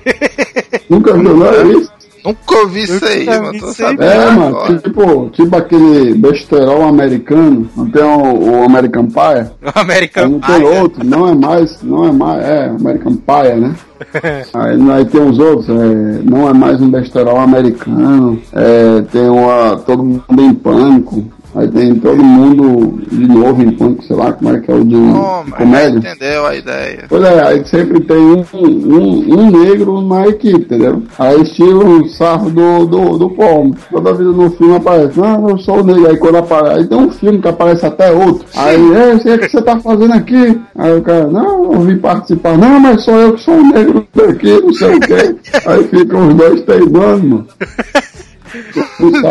[laughs] Nunca viu nada isso? Nunca ouvi isso aí, mano. Tô sabendo é, mano, tipo, tipo aquele besterol americano. Não tem o, o American Pie? [laughs] O American Pie. Não tem outro, não é mais, não é mais, é, American Pie, né? [laughs] aí, aí tem os outros, é, não é mais um besterol americano, é, tem uma, todo mundo em pânico, Aí tem todo mundo de novo em pânico, sei lá como é que é o de, de comédia. Entendeu a ideia. Pois é, aí sempre tem um, um, um negro na equipe, entendeu? Aí estilo o sarro do, do, do povo. Toda vida no filme aparece, não, eu sou o negro. Aí quando aparece, aí tem um filme que aparece até outro. Aí, é, sei o que você tá fazendo aqui. Aí o cara, não, eu vim participar. Não, mas sou eu que sou o negro daqui, não sei o quê. [laughs] aí ficam os dois teimando, mano. [laughs]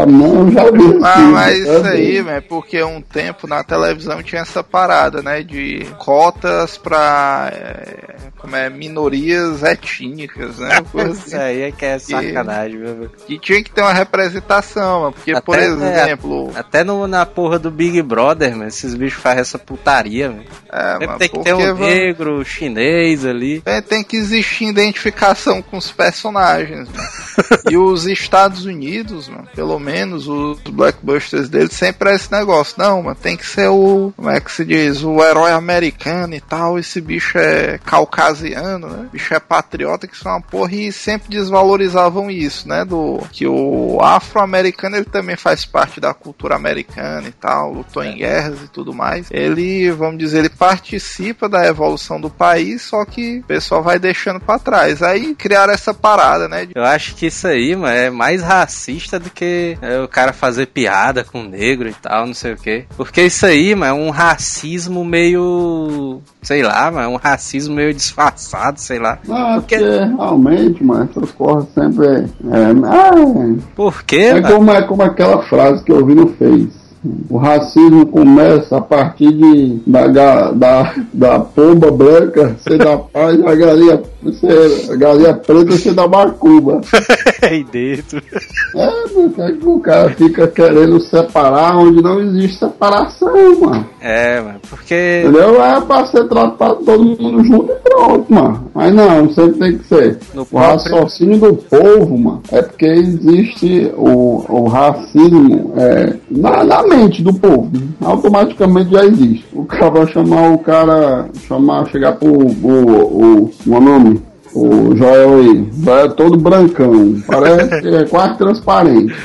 não, já vi. Ah, mas isso aí, é porque um tempo na televisão tinha essa parada, né? De cotas pra é, como é, minorias étnicas, né? [laughs] Isso aí é que é sacanagem, meu. E tinha que ter uma representação, porque, até, por né, exemplo. É, até no, na porra do Big Brother, mano, esses bichos fazem essa putaria, velho. É, mano, tem que ter um negro, chinês ali. É, tem que existir identificação com os personagens, e os Estados Unidos, mano, pelo menos os blockbusters deles sempre é esse negócio. Não, mano, tem que ser o. Como é que se diz? O herói americano e tal. Esse bicho é caucasiano, né? O bicho é patriota, que são uma porra. E sempre desvalorizavam isso, né? Do que o afro-americano ele também faz parte da cultura americana e tal. Lutou em guerras e tudo mais. Ele, vamos dizer, ele participa da evolução do país, só que o pessoal vai deixando para trás. Aí criaram essa parada, né? Eu acho que isso aí, mano, é mais racista do que é, o cara fazer piada com negro e tal, não sei o quê. Porque isso aí, mano, é um racismo meio. Sei lá, mano, é um racismo meio disfarçado, sei lá. Não, porque... porque realmente, mano, essas coisas sempre. É, é, Por quê, é mano? como, é como aquela frase que eu vi no Face. O racismo começa a partir de, da, da, da pomba branca ser da paz, a galinha, ser, a galinha preta ser da macuba. Aí dentro. É, porque o cara fica querendo separar onde não existe separação, mano. É, mano, porque. Entendeu? É pra ser tratado todo mundo junto e pronto, mano. Mas não, sempre tem que ser. No o próprio- raciocínio do povo, mano, é porque existe o, o racismo é, na, na mente do povo. Automaticamente já existe. O cara vai chamar o cara, chamar, chegar pro o, o, o nome, o Joel aí, Joel todo brancão, parece que é quase transparente.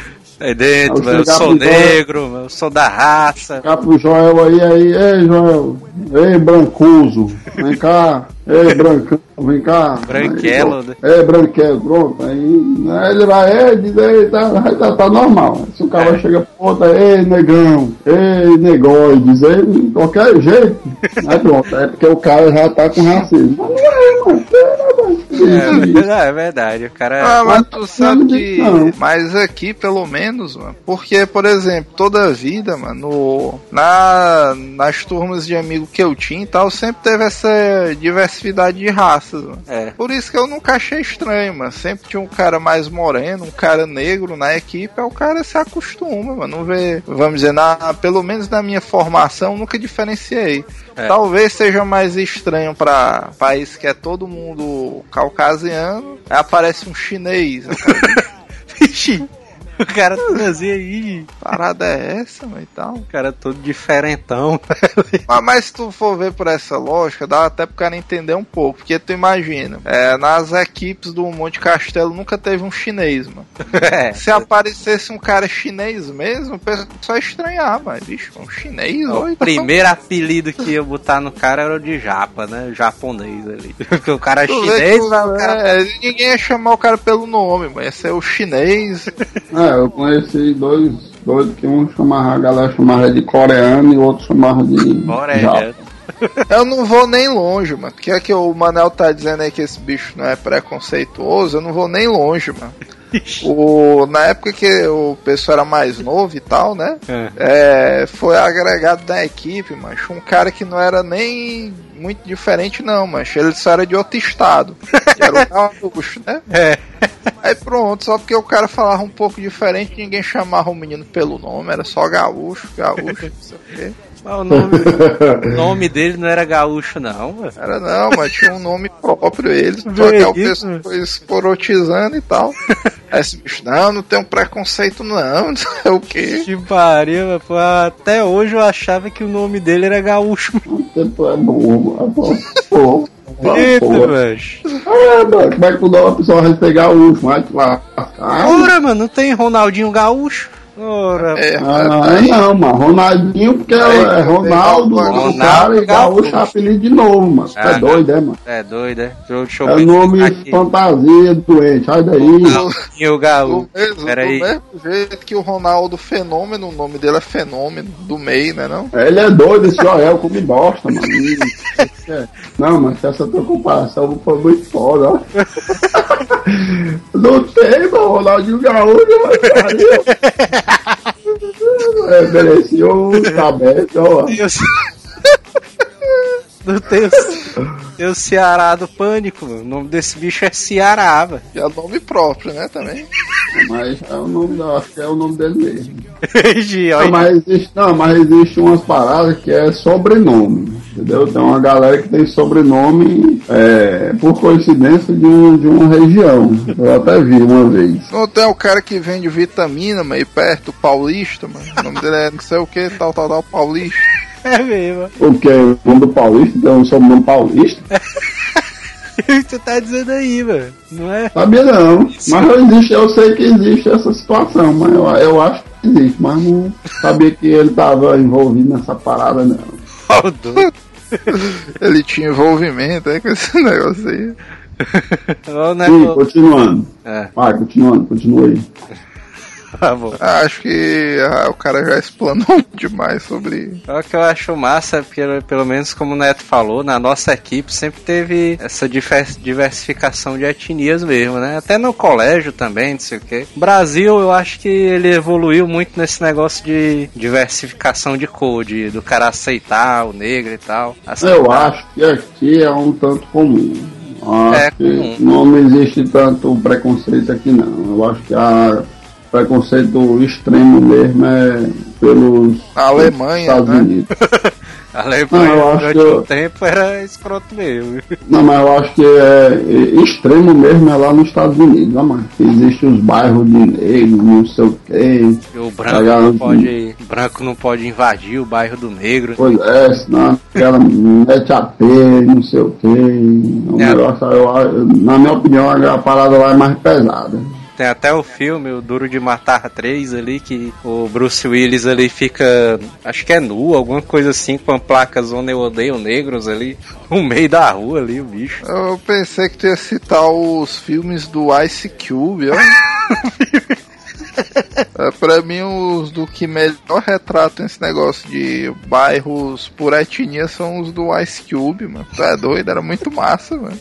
Aí dentro, mano, eu sou Joel- negro, mano, eu sou da raça. Cá pro Joel aí, aí, ei Joel, ei Brancuso, vem cá, ei Brancão, vem cá. Branquelo, Aí, né? É, Branquelo, pronto. Aí, aí ele vai, é, diz aí, tá, tá, tá normal. Se o cara chega pro outro, ei negão, ei negóides, ei, de qualquer jeito. Aí pronto, é porque o cara já tá com racismo. Mas não é, mano, é, É, [laughs] é verdade, o cara. Ah, mas tu sabe que. Mas aqui, pelo menos, mano. Porque, por exemplo, toda a vida, mano, no- na, nas turmas de amigo que eu tinha e tal, sempre teve essa diversidade de raças, mano. É. Por isso que eu nunca achei estranho, mano. Sempre tinha um cara mais moreno, um cara negro na equipe, aí o cara se acostuma, mano. Não vê, vamos dizer, na, pelo menos na minha formação, nunca diferenciei. É. Talvez seja mais estranho pra país que é todo mundo caucasiano, aí aparece um chinês. né? [laughs] Vixe, [laughs] o cara trazia aí. Parada é essa, mano, e tal. O cara todo diferentão. [laughs] Mas, mas se tu for ver por essa lógica, dá até pro cara entender um pouco. Porque tu imagina, é, nas equipes do Monte Castelo nunca teve um chinês, mano. [laughs] É. Se aparecesse um cara chinês mesmo, o pessoal só ia estranhar, mas bicho, um chinês, O oi, primeiro apelido que ia botar no cara era o de japa, né? O japonês ali. Porque o cara é Tu chinês, que o cara. é, ninguém ia chamar o cara pelo nome, mas ia ser o chinês. É, eu conheci dois, dois que um chamava, a galera chamava de coreano e o outro chamava de é. Eu não vou nem longe, mano. Porque é que o Manel tá dizendo aí que esse bicho não é preconceituoso, eu não vou nem longe, mano. O, na época que o pessoal era mais novo e tal, né? É, foi agregado da equipe, mas um cara que não era nem muito diferente, não, mas ele só era de outro estado. [laughs] Era o gaúcho, né? É. Aí pronto, só porque o cara falava um pouco diferente, ninguém chamava o menino pelo nome, era só gaúcho, gaúcho, não sei o quê. [laughs] Mas o nome, o [laughs] nome dele não era gaúcho, não, mano. Era não, mas tinha um nome próprio ele, só que o isso, pessoal foi esporotizando e tal. Aí esse bicho, não, não tem um preconceito não, não sei o quê. Que pariu. Pô, Até hoje eu achava que o nome dele era gaúcho. Tempo é burro, é pô, Eita, pô. velho. Ah, mano, como é que tu dá uma pessoa vai pegar o te lascar. Ora, mano, não tem Ronaldinho Gaúcho? Ora, É, Ah, não, é mano. Ronaldinho, porque é, é Ronaldo, o cara e Gaúcho. É apelido de novo, mano. Você Ah, é doido, é, mano? é doido, é? Deixa eu, deixa eu É nome aqui. fantasia doente, sai daí. Ronaldinho Do Gaúcho. mesmo, Pera do aí. mesmo jeito que o Ronaldo Fenômeno, o nome dele é Fenômeno, do meio, né não? Ele é doido, esse Joel, come bosta, mano. [laughs] Não, mas essa tua comparação foi muito foda, ó. [laughs] Não tem, mano, Ronaldinho Gaúcho, mano. É, merecia um cabeça, ó. O- Não tem o, tem o Ceará do Pânico, mano. O nome desse bicho é Ceará, velho. E é nome próprio, né, também. Mas é o nome da, acho que é o nome dele mesmo. [laughs] Não, mas existe, não, mas existe umas paradas que é sobrenome, entendeu? Tem uma galera que tem sobrenome é, por coincidência de, um, de uma região. Eu até vi uma vez. Não tem o cara que vende vitamina, mano, aí perto, o Paulista, mano. O nome dele é não sei o que, tal, tal, tal, Paulista. [laughs] é mesmo. Porque o nome do Paulista tem um sobrenome Paulista? O que você tá dizendo aí, mano? Não é? Sabia não. Mas existe, eu sei que existe essa situação, mas eu, eu acho que existe, mas não sabia que ele estava envolvido nessa parada, não. Ó, o doido. [laughs] Ele tinha envolvimento aí com esse [laughs] negócio aí. Sim, continuando. É. Vai, continuando, continua aí. Ah, acho que ah, o cara já explanou [laughs] demais sobre. O que eu acho massa é porque, pelo menos como o Neto falou, na nossa equipe sempre teve essa diversificação de etnias mesmo, né? Até no colégio também, não sei o quê. Brasil, eu acho que ele evoluiu muito nesse negócio de diversificação de cor, de, do cara aceitar o negro e tal. Aceitar. Eu acho que aqui é um tanto comum. Acho é comum. não existe tanto preconceito aqui não. Eu acho que a preconceito extremo mesmo é pelos Alemanha, Estados né? Unidos. A [laughs] Alemanha não, eu acho durante que... um tempo era escroto mesmo. Não, mas eu acho que é, é extremo mesmo é lá nos Estados Unidos, mano? Existem os bairros de negro, não sei o quê. E o branco não, pode, branco não pode invadir o bairro do negro. Pois é, senão ela mete a pé, não sei o quê. É. Negócio, eu, na minha opinião, a parada lá é mais pesada. Tem até o filme, o Duro de Matar 3 ali, que o Bruce Willis ali fica, acho que é nu, alguma coisa assim, com a placa Zona Eu Odeio Negros ali, [laughs] no meio da rua ali, o bicho. Eu pensei que tu ia citar os filmes do Ice Cube, ó. [laughs] É, pra mim, os do que melhor retratam esse negócio de bairros por etnia são os do Ice Cube, mano. Tu é doido, era muito massa, mano.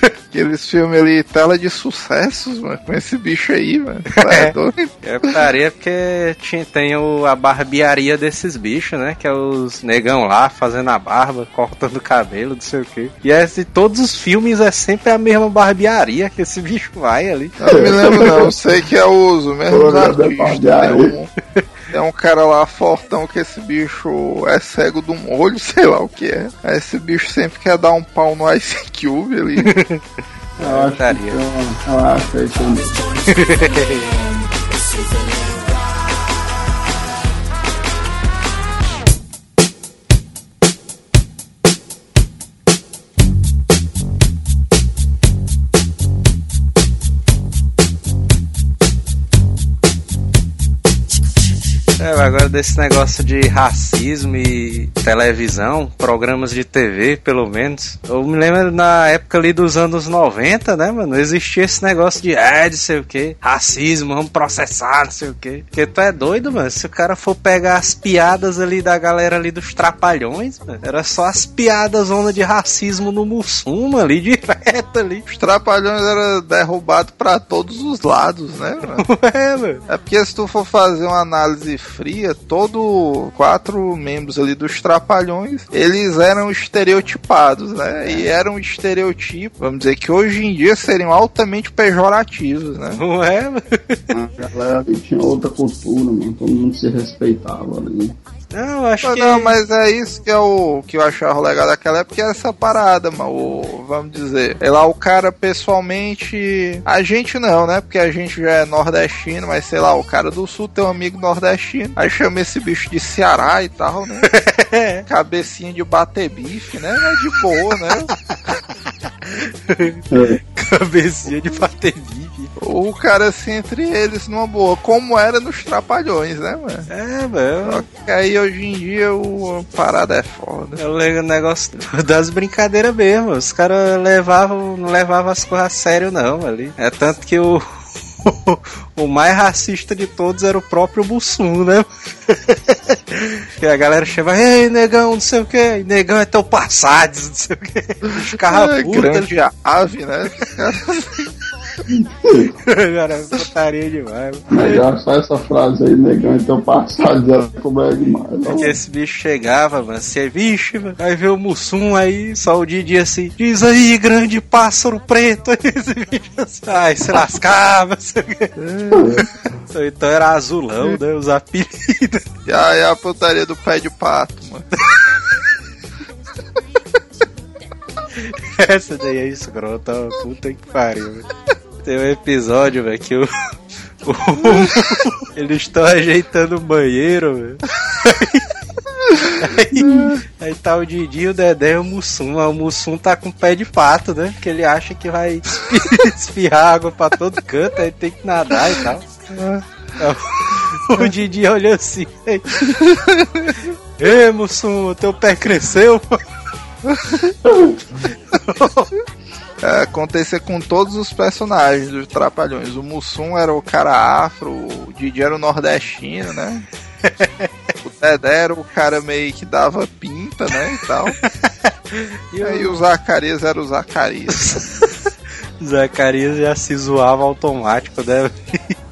[laughs] Aqueles filmes ali, tela de sucessos, mano, com esse bicho aí, mano. [laughs] É, doido. É putaria porque tinha, tem o, a barbearia desses bichos, né? Que é os negão lá fazendo a barba, cortando o cabelo, não sei o quê. E esse, todos os filmes é sempre a mesma barbearia que esse bicho vai ali. Eu não me lembro, não. Sei que é o uso mesmo. Né? É um cara lá fortão que esse bicho é cego de um olho, [laughs] sei lá o que é. Esse bicho sempre quer dar um pau no Ice [laughs] Cube ali. eu acho, que, eu, eu acho que [laughs] agora desse negócio de racismo e televisão, programas de TV, pelo menos. Eu me lembro na época ali dos anos 90, né, mano? Existia esse negócio de, é, não sei o que, racismo, vamos processar, não sei o que. Porque tu é doido, mano. Se o cara for pegar as piadas ali da galera ali dos trapalhões, mano, era só as piadas onda de racismo no Mussum, ali, [laughs] direto ali. Os trapalhões eram derrubados pra todos os lados, né, mano? [laughs] é, mano. É porque se tu for fazer uma análise fria, todo quatro membros ali dos Trapalhões, eles eram estereotipados, né? E eram estereotipos, vamos dizer que hoje em dia seriam altamente pejorativos, né? Não é? A galera tinha outra cultura, mano. Todo mundo se respeitava ali. Não, acho não, que. Não, mas é isso que é o que eu achava legal daquela época, é essa parada, mano. O, vamos dizer. É lá o cara pessoalmente. A gente não, né? Porque a gente já é nordestino, mas sei lá, o cara do sul tem um amigo nordestino. Aí chama esse bicho de Ceará e tal, né? [laughs] Cabecinha de bater bife, né? É de boa, né? [laughs] Cabecinha de bater bife o cara assim entre eles numa boa, como era nos Trapalhões, né, mano? É, velho. Só que aí hoje em dia o parada é foda. Eu lembro o negócio [laughs] das brincadeiras mesmo. Os caras levavam, não levavam as coisas a sério, não, ali. É tanto que o. [laughs] o mais racista de todos era o próprio Bussum, né? [laughs] que a galera chama, ei, negão, não sei o que, negão é teu passado, não sei o que. Ficava é, puta. Grande ave, né? [laughs] Cara, putaria demais. Legal, só essa frase aí, negão, então passado já como é demais. Porque esse bicho chegava, mano, você é bicho, mano. Aí vê o Mussum aí, só o Didi assim, diz aí, grande pássaro preto. [laughs] Aí esse bicho assim, ai, se lascava. É. [laughs] então era azulão, né? Os apelidos. E aí a putaria do pé de pato, mano. [laughs] Essa daí é escrota, puta que pariu. Tem um episódio, velho, que o. o [laughs] eles estão ajeitando o banheiro, velho. Aí, aí, tá o Didi, o Dedé e o Mussum. O Mussum tá com pé de pato, né? Porque ele acha que vai [laughs] espirrar água pra todo canto, aí tem que nadar e tal. O Didi olhou assim. Ei, Mussum, teu pé cresceu? [laughs] é, acontecer com todos os personagens dos Trapalhões. O Mussum era o cara afro, o Didi era o nordestino, né? o Dedé era o cara meio que dava pinta, né? E tal. [laughs] E aí o Zacarias era o Zacarias. [laughs] Zacarias já se zoava automático, né?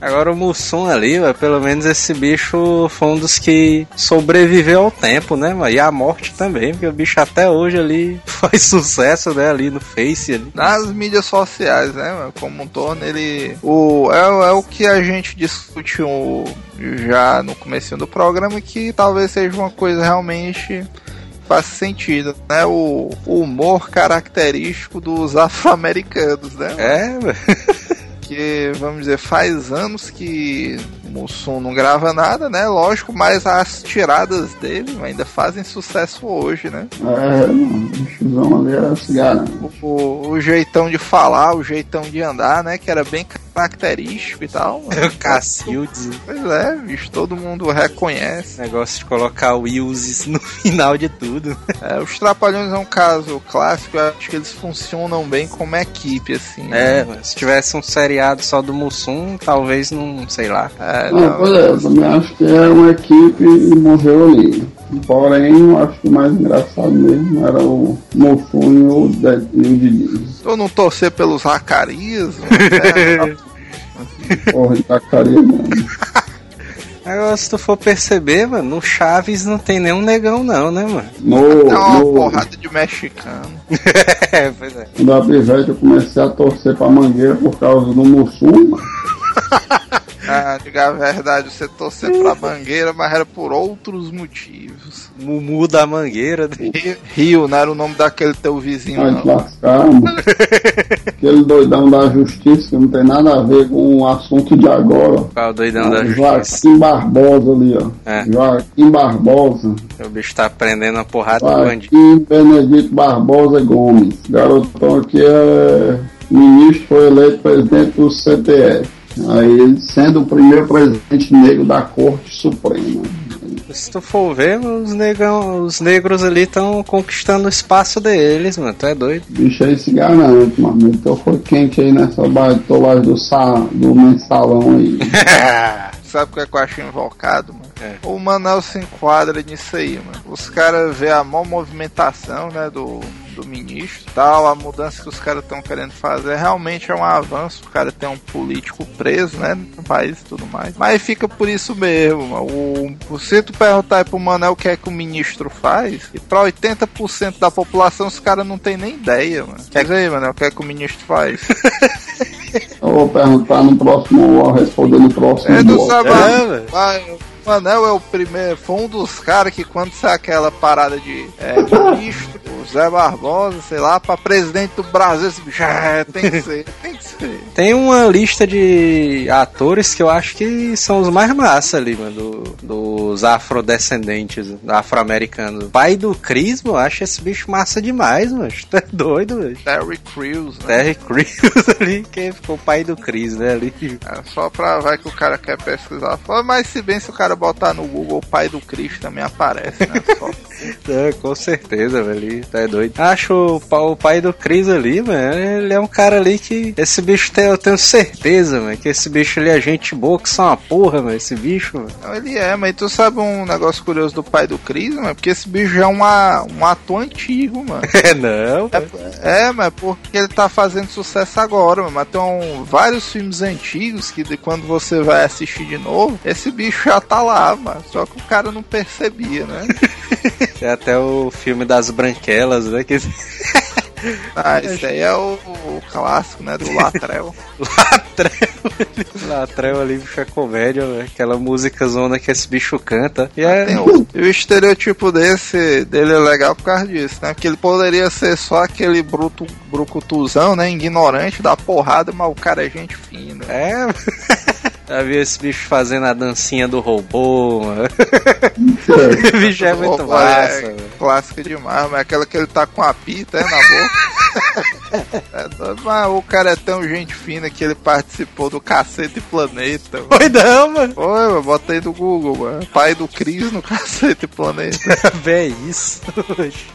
Agora o Mussum ali, pelo menos esse bicho foi um dos que sobreviveu ao tempo, né, mano? E à morte também, porque o bicho até hoje ali [laughs] faz sucesso, né, ali no Face. Ali. Nas mídias sociais, né, mano? Como um todo, ele. O, é, é o que a gente discutiu já no começo do programa, que talvez seja uma coisa realmente faz sentido, né? O, o humor característico dos afro-americanos, né? É, [laughs] que, vamos dizer, faz anos que Mussum não grava nada, né? Lógico, mas as tiradas dele ainda fazem sucesso hoje, né? É, o era cigarro. O, o, jeitão de falar, o jeitão de andar, né? Que era bem característico e tal. [laughs] O Cacildes. Pois é, bicho, todo mundo reconhece. Negócio de colocar o Wills no [laughs] final de tudo. É, os Trapalhões é um caso clássico, eu acho que eles funcionam bem como equipe, assim. É, né? se tivesse um seriado só do Mussum, talvez não, sei lá. É, não, não, pois é, eu também acho que é uma equipe e morreu ali. Porém, eu acho que o mais engraçado mesmo era o Mussum e o Didi. Eu não torcer pelos Zacarias, [laughs] Porra, de Zacarias mesmo. [laughs] Agora, se tu for perceber, mano, no Chaves não tem nenhum negão, não, né, mano? No, é uma no... porrada de mexicano. [laughs] é, pois é. Quando eu abri velho, eu comecei a torcer pra mangueira por causa do Mussum, mano. Ah, diga a verdade, você torcer pra Mangueira, mas era por outros motivos. Mumu da Mangueira. Rio, Rio, não era o nome daquele teu vizinho, Ai, não. Lascar, Aquele doidão da justiça que não tem nada a ver com o assunto de agora. Qual o doidão da justiça? Joaquim Barbosa ali, ó. É. Joaquim Barbosa. O bicho tá aprendendo a porrada Joaquim do bandido. Joaquim Benedito Barbosa Gomes. Garotão aqui é ministro, foi eleito presidente do CTF. Aí ele sendo o primeiro presidente negro da Corte Suprema. Se tu for ver, os, negão, os negros ali estão conquistando o espaço deles, mano. Tu é doido. Bicho aí se garante, mano. Então foi quente aí nessa baitolagem do, do mensalão aí. [laughs] Sabe o que, é que eu acho invocado, mano? É. O Manel se enquadra nisso aí, mano. Os caras vê a maior movimentação, né, do, do ministro tal, a mudança que os caras estão querendo fazer realmente é um avanço. O cara tem um político preso, né, no país e tudo mais. Mas fica por isso mesmo. O, o, se tu perguntar pro Manel o que é que o ministro faz, e pra 80% da população os caras não tem nem ideia, mano. Quer dizer, Manel, o que é que o ministro faz? [laughs] Eu vou perguntar no próximo, vou responder no próximo. É do trabalho. É, Manel é o primeiro, foi um dos caras que quando sai aquela parada de é, ministro, Zé Barbosa, sei lá, pra presidente do Brasil, esse bicho, é, tem que ser, tem que ser. Tem uma lista de atores que eu acho que são os mais massa ali, mano, do, dos afrodescendentes, afro-americanos. Pai do Chris, eu acho esse bicho massa demais, mano. [laughs] Tu é doido, mano. Terry Crews, né? Terry Crews [laughs] ali, que ficou o pai do Chris, né, ali. É, só pra vai que o cara quer pesquisar. Mas se bem se o cara botar no Google o pai do Chris também aparece, né? [laughs] É, com certeza, velho. Tá doido. Acho o, pai do Chris ali, mano. Ele é um cara ali que. Esse bicho tem, eu tenho certeza, mano. Que esse bicho ali é gente boa, que são uma porra, mano. Esse bicho, mano. Ele é, mas tu sabe um negócio curioso do pai do Chris, mano? Porque esse bicho já é uma, um ator antigo, mano. [laughs] É, não. É, é, mas porque ele tá fazendo sucesso agora, mano. Mas tem um, vários filmes antigos que de quando você vai assistir de novo, esse bicho já tá lá, mano. Só que o cara não percebia, né? [laughs] É até o filme das branquelas, né? Que... [laughs] Ah, esse aí é o, o clássico, né? Do [laughs] Latrell. Latrell. Latrell ali, bicho, é comédia, né? Aquela música zona que esse bicho canta. E, é... o, e o estereotipo desse, dele é legal por causa disso, né? Que ele poderia ser só aquele bruto, brucutuzão, né? Ignorante da porrada, mas o cara é gente fina. É. Já viu esse bicho fazendo a dancinha do robô, mano. [laughs] bicho é muito massa, é, Clássico demais, mas aquela que ele tá com a pita é, na boca. [laughs] É, mas o cara é tão gente fina que ele participou do Cacete Planeta. mano. Foi não, mano. Foi, eu botei no Google, mano. Pai do Cris no Cacete Planeta. [laughs] Véi, isso.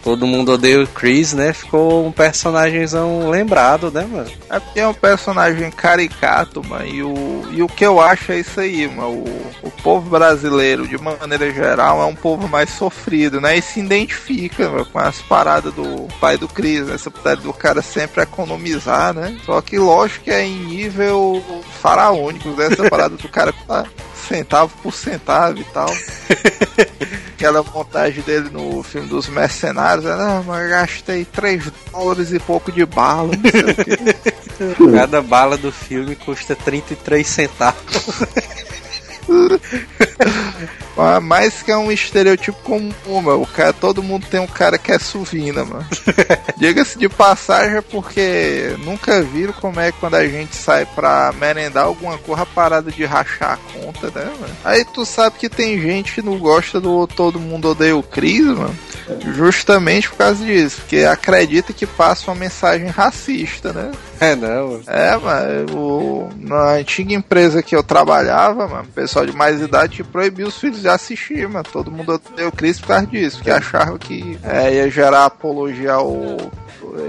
Todo mundo odeia o Chris, né? Ficou um personagemzão lembrado, né, mano? É porque é um personagem caricato, mano. E o, e o que eu acho é isso aí, mano. O, o povo brasileiro, de maneira geral, é um povo mais sofrido, né? E se identifica mano, com as paradas do pai do Cris, né? Essa putaria do cara sempre economizar, né? Só que lógico que é em nível faraônico, né? Essa parada do cara tá centavo por centavo e tal. [laughs] Aquela montagem dele no filme dos mercenários, né? Não, mas gastei 3 dólares e pouco de bala, não sei o quê. [laughs] Cada bala do filme custa 33 centavos. [laughs] Mas [laughs] mais que é um estereotipo comum, mano. O cara, todo mundo tem um cara que é suvina, mano. [laughs] Diga-se de passagem, é porque nunca viram como é que quando a gente sai pra merendar alguma coisa parada de rachar a conta, né, mano? Aí tu sabe que tem gente que não gosta do Todo Mundo Odeia o Cris, mano. Justamente por causa disso. Porque acredita que passa uma mensagem racista, né? É, não. É, o, na antiga empresa que eu trabalhava, mano, o pessoal de mais idade proibiu os filhos de assistir, mano. Todo mundo o Chris por causa disso, porque achava que é, ia gerar apologia ao.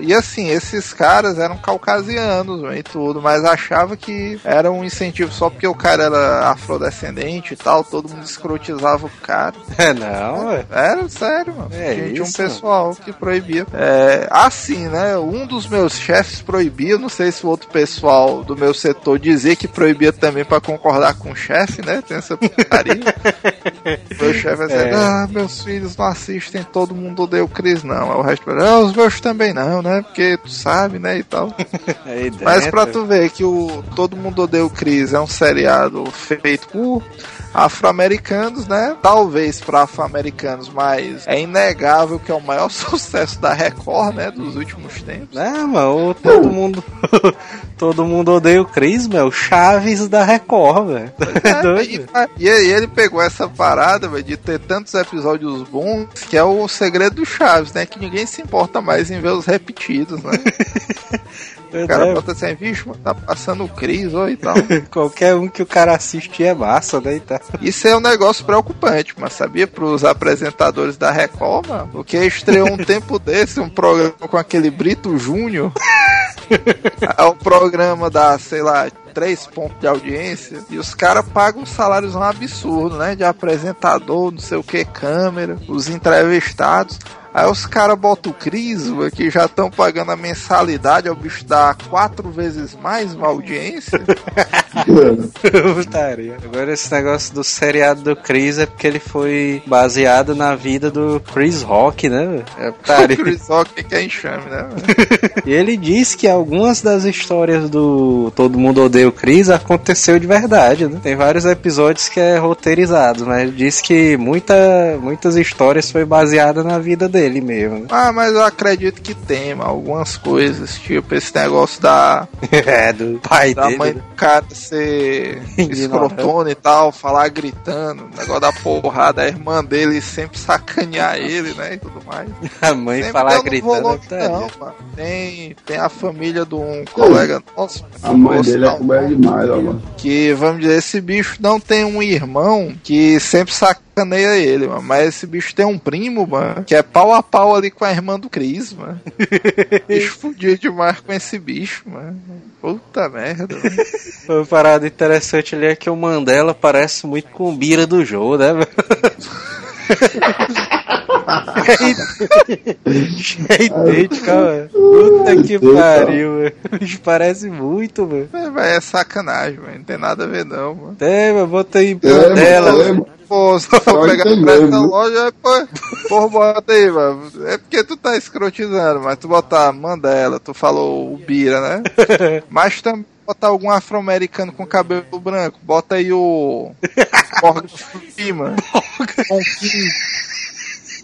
E assim, esses caras eram caucasianos mano, e tudo, mas achava que era um incentivo só porque o cara era afrodescendente e tal, todo mundo escrotizava o cara. [laughs] É, não. Era sério, mano. É Tinha um isso, pessoal que proibia. É, assim, né? Um dos meus chefes proibia, não sei se o outro pessoal do meu setor dizia que proibia também pra concordar com o chefe, né? Tem essa putaria. [laughs] meu chefe vai dizer, É. ah, meus filhos não assistem, todo mundo odeia o Cris, não. Aí o resto ah, os meus também não, né? Porque tu sabe, né? E tal. [laughs] Mas pra tu ver que o Todo Mundo Odeia o Chris é um seriado feito por afro-americanos, né? Talvez pra afro-americanos, mas é inegável que é o maior [laughs] sucesso da Record, né? Dos últimos tempos. Não, mano, todo mundo. [laughs] todo mundo odeia o Chris, meu. Chaves da Record, velho. [laughs] É É, doido. e, e ele pegou essa parada, velho, de ter tantos episódios bons, que é o segredo do Chaves, né? Que ninguém se importa mais em ver os repetidos, né? O cara É, bota assim, bicho, mano, tá passando o Cris, ó, e tal. Qualquer um que o cara assiste é massa, né? E tá. Isso é um negócio preocupante, mas sabia pros apresentadores da Record, mano? Porque estreou um [laughs] tempo desse um programa com aquele Brito Júnior. [laughs] é um programa da, sei lá, três pontos de audiência. E os caras pagam salários um absurdo, né? De apresentador, não sei o que, câmera, os entrevistados. Aí os caras botam o Cris, que já estão pagando a mensalidade, o bicho dá quatro vezes mais uma audiência. [laughs] Agora esse negócio do seriado do Chris é porque ele foi baseado na vida do Chris Rock, né? É O putaria. Chris Rock que é enxame, né? E ele disse que algumas das histórias do Todo Mundo Odeia o Chris aconteceu de verdade, né? Tem vários episódios que é roteirizado, mas ele disse que muita, muitas histórias foi baseada na vida dele mesmo. né? Ah, mas eu acredito que tem, algumas coisas, tipo esse negócio da, [laughs] é, do pai da dele. mãe né? do cara ser [laughs] escrotona e tal, falar gritando, negócio da porrada, a irmã dele sempre [laughs] sacanear ele, né, e tudo mais. A mãe Sempre falar gritando. é volume, não, mano. Tem, tem a família de um colega nosso, A mãe dele é comédia demais, ó, mano. que, vamos dizer, esse bicho não tem um irmão que sempre sacaneia ele, mano. Mas esse bicho tem um primo, mano, que é pau a pau ali com a irmã do Cris, mano. [laughs] bicho fudido demais com esse bicho, mano. Puta merda, mano. [laughs] Uma parada interessante ali é que o Mandela parece muito com o Bira do Joe, né? velho? [laughs] [laughs] é idêntico, velho. Puta que pariu, velho. Bicho parece muito, mano. É, vai, é sacanagem, mano. Não tem nada a ver, não, mano. É, mas bota aí É, Mandela. mano, é, mano. Pô, se tu for pegar pra essa mesmo. loja, pô, porra, bota aí, mano. É porque tu tá escrotizando, mas tu botar Mandela, tu falou o Bira, né? [laughs] Mas também botar algum afro-americano com cabelo branco. Bota aí o. [laughs] Morgan Freeman. Kim.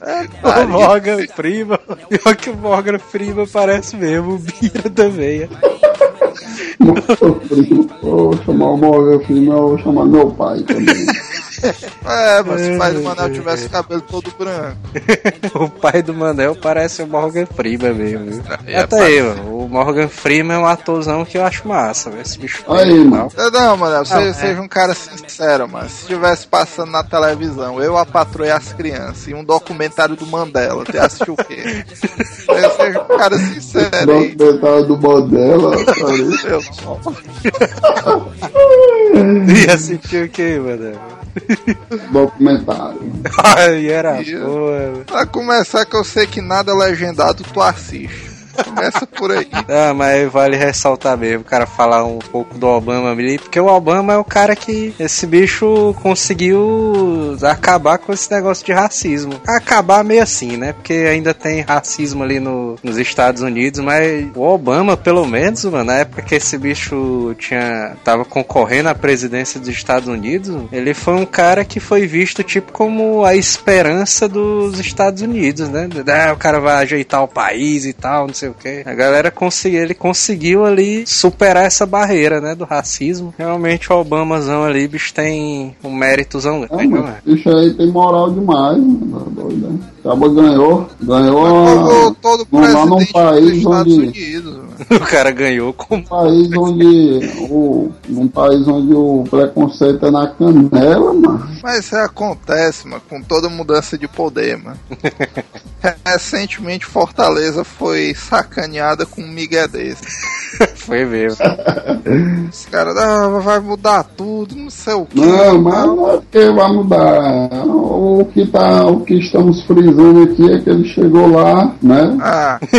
É, O pariu. Morgan Prima. Pior que o Morgan Prima parece mesmo o Bira também. é. Meu primo, vou chamar o Morgan Freeman, eu vou chamar meu pai também. [laughs] É, mas se o pai do Manel tivesse o cabelo todo branco. [laughs] o pai do Manel parece o Morgan Freeman mesmo. Viu? É, Até aí, mano. O Morgan Freeman é um atorzão que eu acho massa, velho. Esse bicho. Aí, mano. tal. Não, Manel, você, Ah, é. seja um cara sincero, mano. Se estivesse passando na televisão, eu, a patroa e as crianças, e um documentário do Mandela, você assistiu o quê? [laughs] Você seja um cara sincero. Documentário do Mandela. [laughs] Eu só. E assistiu o que, Manel? [laughs] documentário. Ai, era boa. Pra começar, que eu sei que nada legendado tu assiste. Começa por aí. Ah, mas vale ressaltar mesmo, o cara falar um pouco do Obama ali, porque o Obama é o cara que esse bicho conseguiu acabar com esse negócio de racismo. Acabar meio assim, né? Porque ainda tem racismo ali no- nos Estados Unidos, mas o Obama, pelo menos, mano, na época que esse bicho tinha tava concorrendo à presidência dos Estados Unidos, ele foi um cara que foi visto tipo como a esperança dos Estados Unidos, né? Ah, o cara vai ajeitar o país e tal, não sei o que. A galera conseguiu, ele conseguiu ali superar essa barreira, né, do racismo. Realmente o Obamazão ali, bicho, tem um méritozão grande, mas né? Isso aí tem moral demais, mano. Tá doido, né? Acaba ganhou. Ganhou Todo, lá num país dos Estados onde-. [laughs] O cara ganhou com um país onde o, num país onde o preconceito é na canela, mano. Mas isso acontece, mano, com toda mudança de poder, mano. [laughs] Recentemente Fortaleza foi sacaneada com um migué desse. [laughs] foi mesmo. Os caras, ah, vai mudar tudo, não sei o que. Não, mas não é porque vai mudar. O que, tá, o que estamos frisando aqui é que ele chegou lá, né? Ah, [laughs]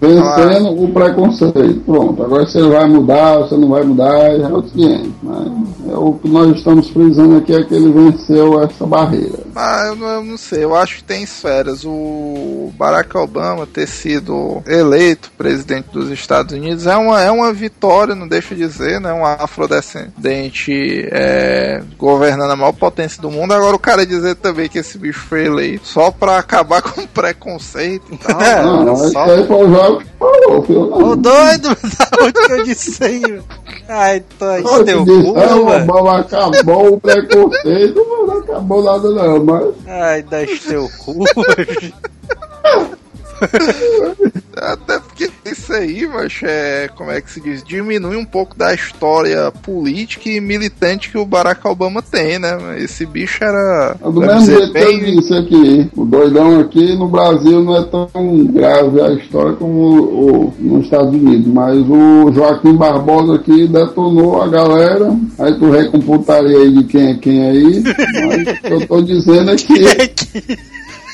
Vencendo o preconceito. Pronto, agora você vai mudar, você não vai mudar, é outro 500. Mas é o que nós estamos frisando aqui é que ele venceu essa barreira. mas eu não, eu não sei, eu acho que tem esferas. O Barack Obama ter sido eleito presidente dos Estados Unidos é uma, é uma vitória, não deixa de dizer, né? Um afrodescendente é, governando a maior potência do mundo. Agora o cara dizer também que esse bicho foi eleito só pra acabar com o preconceito e tal. [laughs] É, Não, isso só. aí foi o falou, filho. Não. Ô doido, [laughs] da onde que eu disse aí? Ai, tô aí, teu cu, mano. Acabou o preconceito, mas não acabou nada não, mas Ai, dá teu cu. [laughs] [laughs] Até porque isso aí, macho, é, como é que se diz, diminui um pouco da história política e militante que o Barack Obama tem, né? Esse bicho era. É do mesmo jeito que eu disse aqui, o doidão aqui no Brasil não é tão grave a história como o, o- nos Estados Unidos, mas o Joaquim Barbosa aqui detonou a galera, aí tu vem com putaria aí de quem é quem aí, mas o que eu tô dizendo é que [laughs]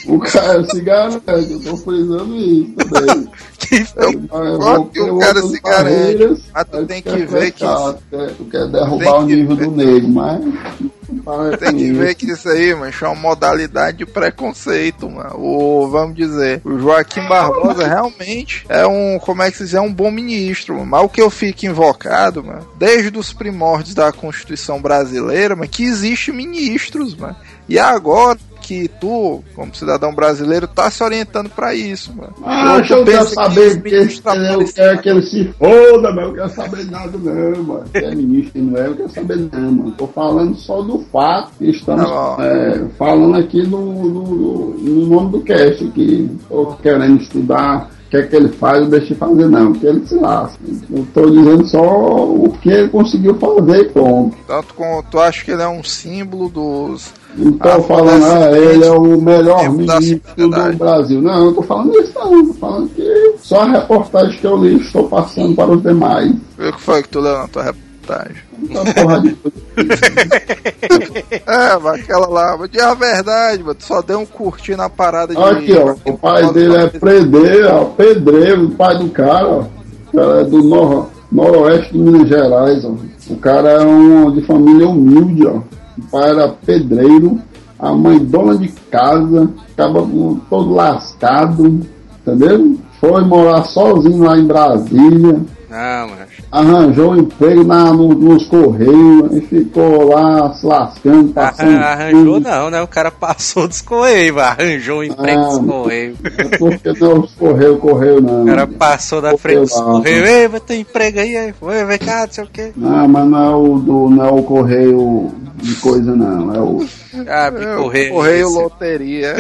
o cara se garante, eu tô frisando isso [laughs] também. Eu gosto que o cara se garante, mas tu tem que ver que isso- Tu quer, tu quer derrubar o que nível ver. do negro, mas... Tem com que ver que isso aí, mano, é uma modalidade de preconceito, mano. O, vamos dizer, o Joaquim Barbosa realmente é um, como é que se diz, é um bom ministro, mano. Mas o que eu fico invocado, mano, desde os primórdios da Constituição brasileira, mano, que existe ministros, mano. E agora que tu, como cidadão brasileiro, tá se orientando pra isso, mano. Ah, Tu eu quero saber os que eu quero cima que ele se foda, mas eu quero saber nada não, mano. Se é ministro não é, eu quero saber não, mano. Tô falando só do fato que estamos Tá é, falando aqui no, no, no nome do cast aqui. Tô querendo estudar o que é que ele faz, eu deixei fazer não, porque ele se lasca. Eu tô dizendo só o que ele conseguiu fazer e pronto. Tanto com, tu acha que ele é um símbolo dos. Não tô Ah, falando, ah, ele é o melhor ministro do. Brasil. Não, eu tô falando isso não. Tô falando que só a reportagem que eu li estou passando para os demais. O que foi que tu leu na tua reportagem? Então, porra de [laughs] É, mas aquela lá, mas de a verdade, mano, tu só deu um curtir na parada de. Aqui, ó. O pai dele é pedreiro, ó, pedreiro, o pai do cara, ó. O cara é do nor noroeste de Minas Gerais, ó. O cara é um de família humilde, ó. Era pedreiro, a mãe dona de casa, acaba todo lascado, entendeu? Foi morar sozinho lá em Brasília, Não, mas. Arranjou um emprego na, no- nos Correios e ficou lá se lascando, passando. Arran- Arranjou fome. não, né? O cara passou dos correios, [laughs] arranjou um emprego dos Ah, correios. É porque não é os Correios, Correio não. O cara passou da frente dos lá. correios, ei, vai ter emprego aí, aí. Vai, vem cá, não sei o quê. Ah, mas não é o, do, não é o correio de coisa, não. É o. Ah, É, correio. Correio Loteria.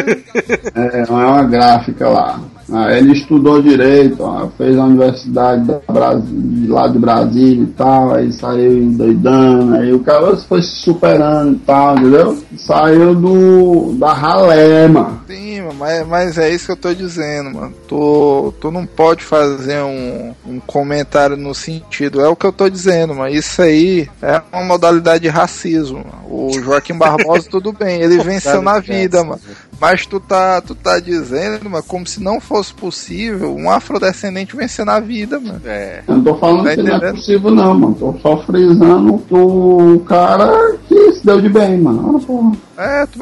É, [laughs] é uma gráfica lá. Ah, ele estudou direito, ó, fez a universidade da Brasi- lá de Brasília e tal, aí saiu doidando, aí o cara foi se superando e tal, entendeu? Saiu do da ralé, mano. Sim, mas, mas é isso que eu tô dizendo, mano. Tu, tu não pode fazer um, um comentário no sentido. É o que eu tô dizendo, mano. Isso aí é uma modalidade de racismo. mano. O Joaquim Barbosa, [laughs] tudo bem, ele venceu na vida, mano. Mas tu tá, tu tá dizendo, mano, como se não fosse possível um afrodescendente vencer na vida, mano. É. Eu não tô falando Tá que não é entendendo? possível não, mano. Tô só frisando o cara que se deu de bem, mano. Olha, porra. É, tu,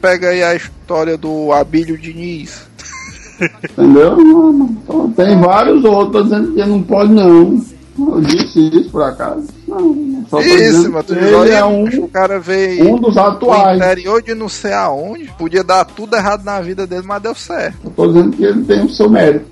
pega aí a história do Abílio Diniz. Entendeu? Então, tem vários outros dizendo que não pode não. Eu disse isso por acaso. Não, só tô Isso, mano, tu diz, olha, é um, o cara veio um dos do atuais. interior de não sei aonde, podia dar tudo errado na vida dele, mas deu certo. Eu tô dizendo que ele tem o seu mérito.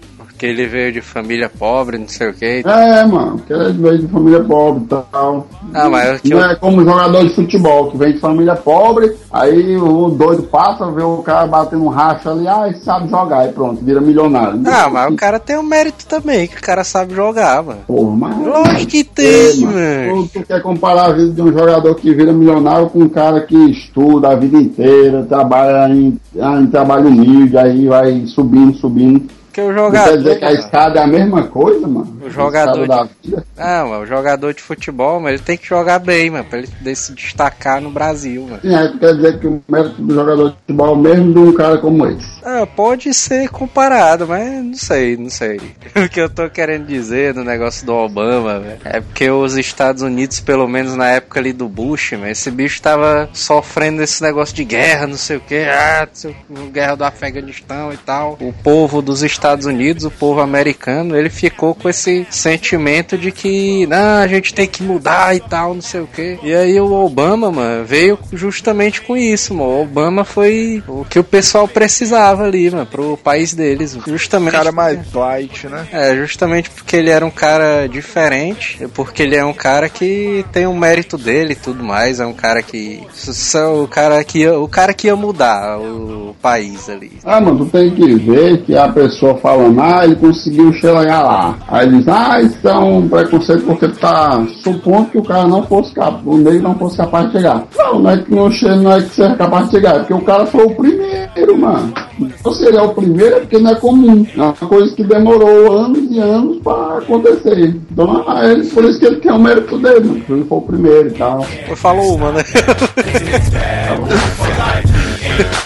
Porque ele veio de família pobre, não sei o que. É, mano, que ele veio de família pobre e tal. Ah, mas que Não eu- é como jogador de futebol, que vem de família pobre, aí o doido passa, vê o cara batendo um racho ali, ah, ele sabe jogar, e pronto, vira milionário. Ah, mas o cara tem um mérito também, que o cara sabe jogar, mano. Porra, mas... Lógico que Ei, tem, mano, mano. Tu, tu quer comparar a vida de um jogador que vira milionário com um cara que estuda a vida inteira, trabalha em, em trabalho humilde, aí vai subindo, subindo. Porque o Não jogador. quer dizer que a escada é a mesma coisa, mano? O jogador A escada da vida. Ah, mano, o jogador de futebol, mas ele tem que jogar bem, mano, pra ele se destacar no Brasil, mano. Tu quer dizer que o mérito do jogador de futebol é o mesmo de um cara como esse. Ah, pode ser comparado, mas não sei, não sei. [laughs] O que eu tô querendo dizer no negócio do Obama, velho, é porque os Estados Unidos, pelo menos na época ali do Bush, mano, esse bicho tava sofrendo esse negócio de guerra, não sei o que, ah, não guerra do Afeganistão e tal. O povo dos Estados Unidos, o povo americano, ele ficou com esse sentimento de que, não, a gente tem que mudar e tal, não sei o que. E aí o Obama, mano, veio justamente com isso, mano. O Obama foi o que o pessoal precisava ali, mano, pro país deles. mano. O Justamente. cara mais light, né? É, justamente porque ele era um cara diferente, porque ele é um cara que tem o mérito dele e tudo mais, é um cara que o cara que ia, o cara que ia mudar o país ali. Ah, mano, tu tem que ver que a pessoa falando, ah, ele conseguiu chegar lá. Aí diz, ah, isso é um preconceito porque tá supondo que o cara não fosse capaz, o negro não fosse capaz de chegar. Não, não é que não, che- não é que seja capaz de chegar, é porque o cara foi o primeiro, mano. Se ele é o primeiro é porque não é comum. É uma coisa que demorou anos e anos pra acontecer. Então, ah, ele, por isso que ele tem o mérito dele, mano, porque ele foi o primeiro e tal. Falou uma, né? [laughs]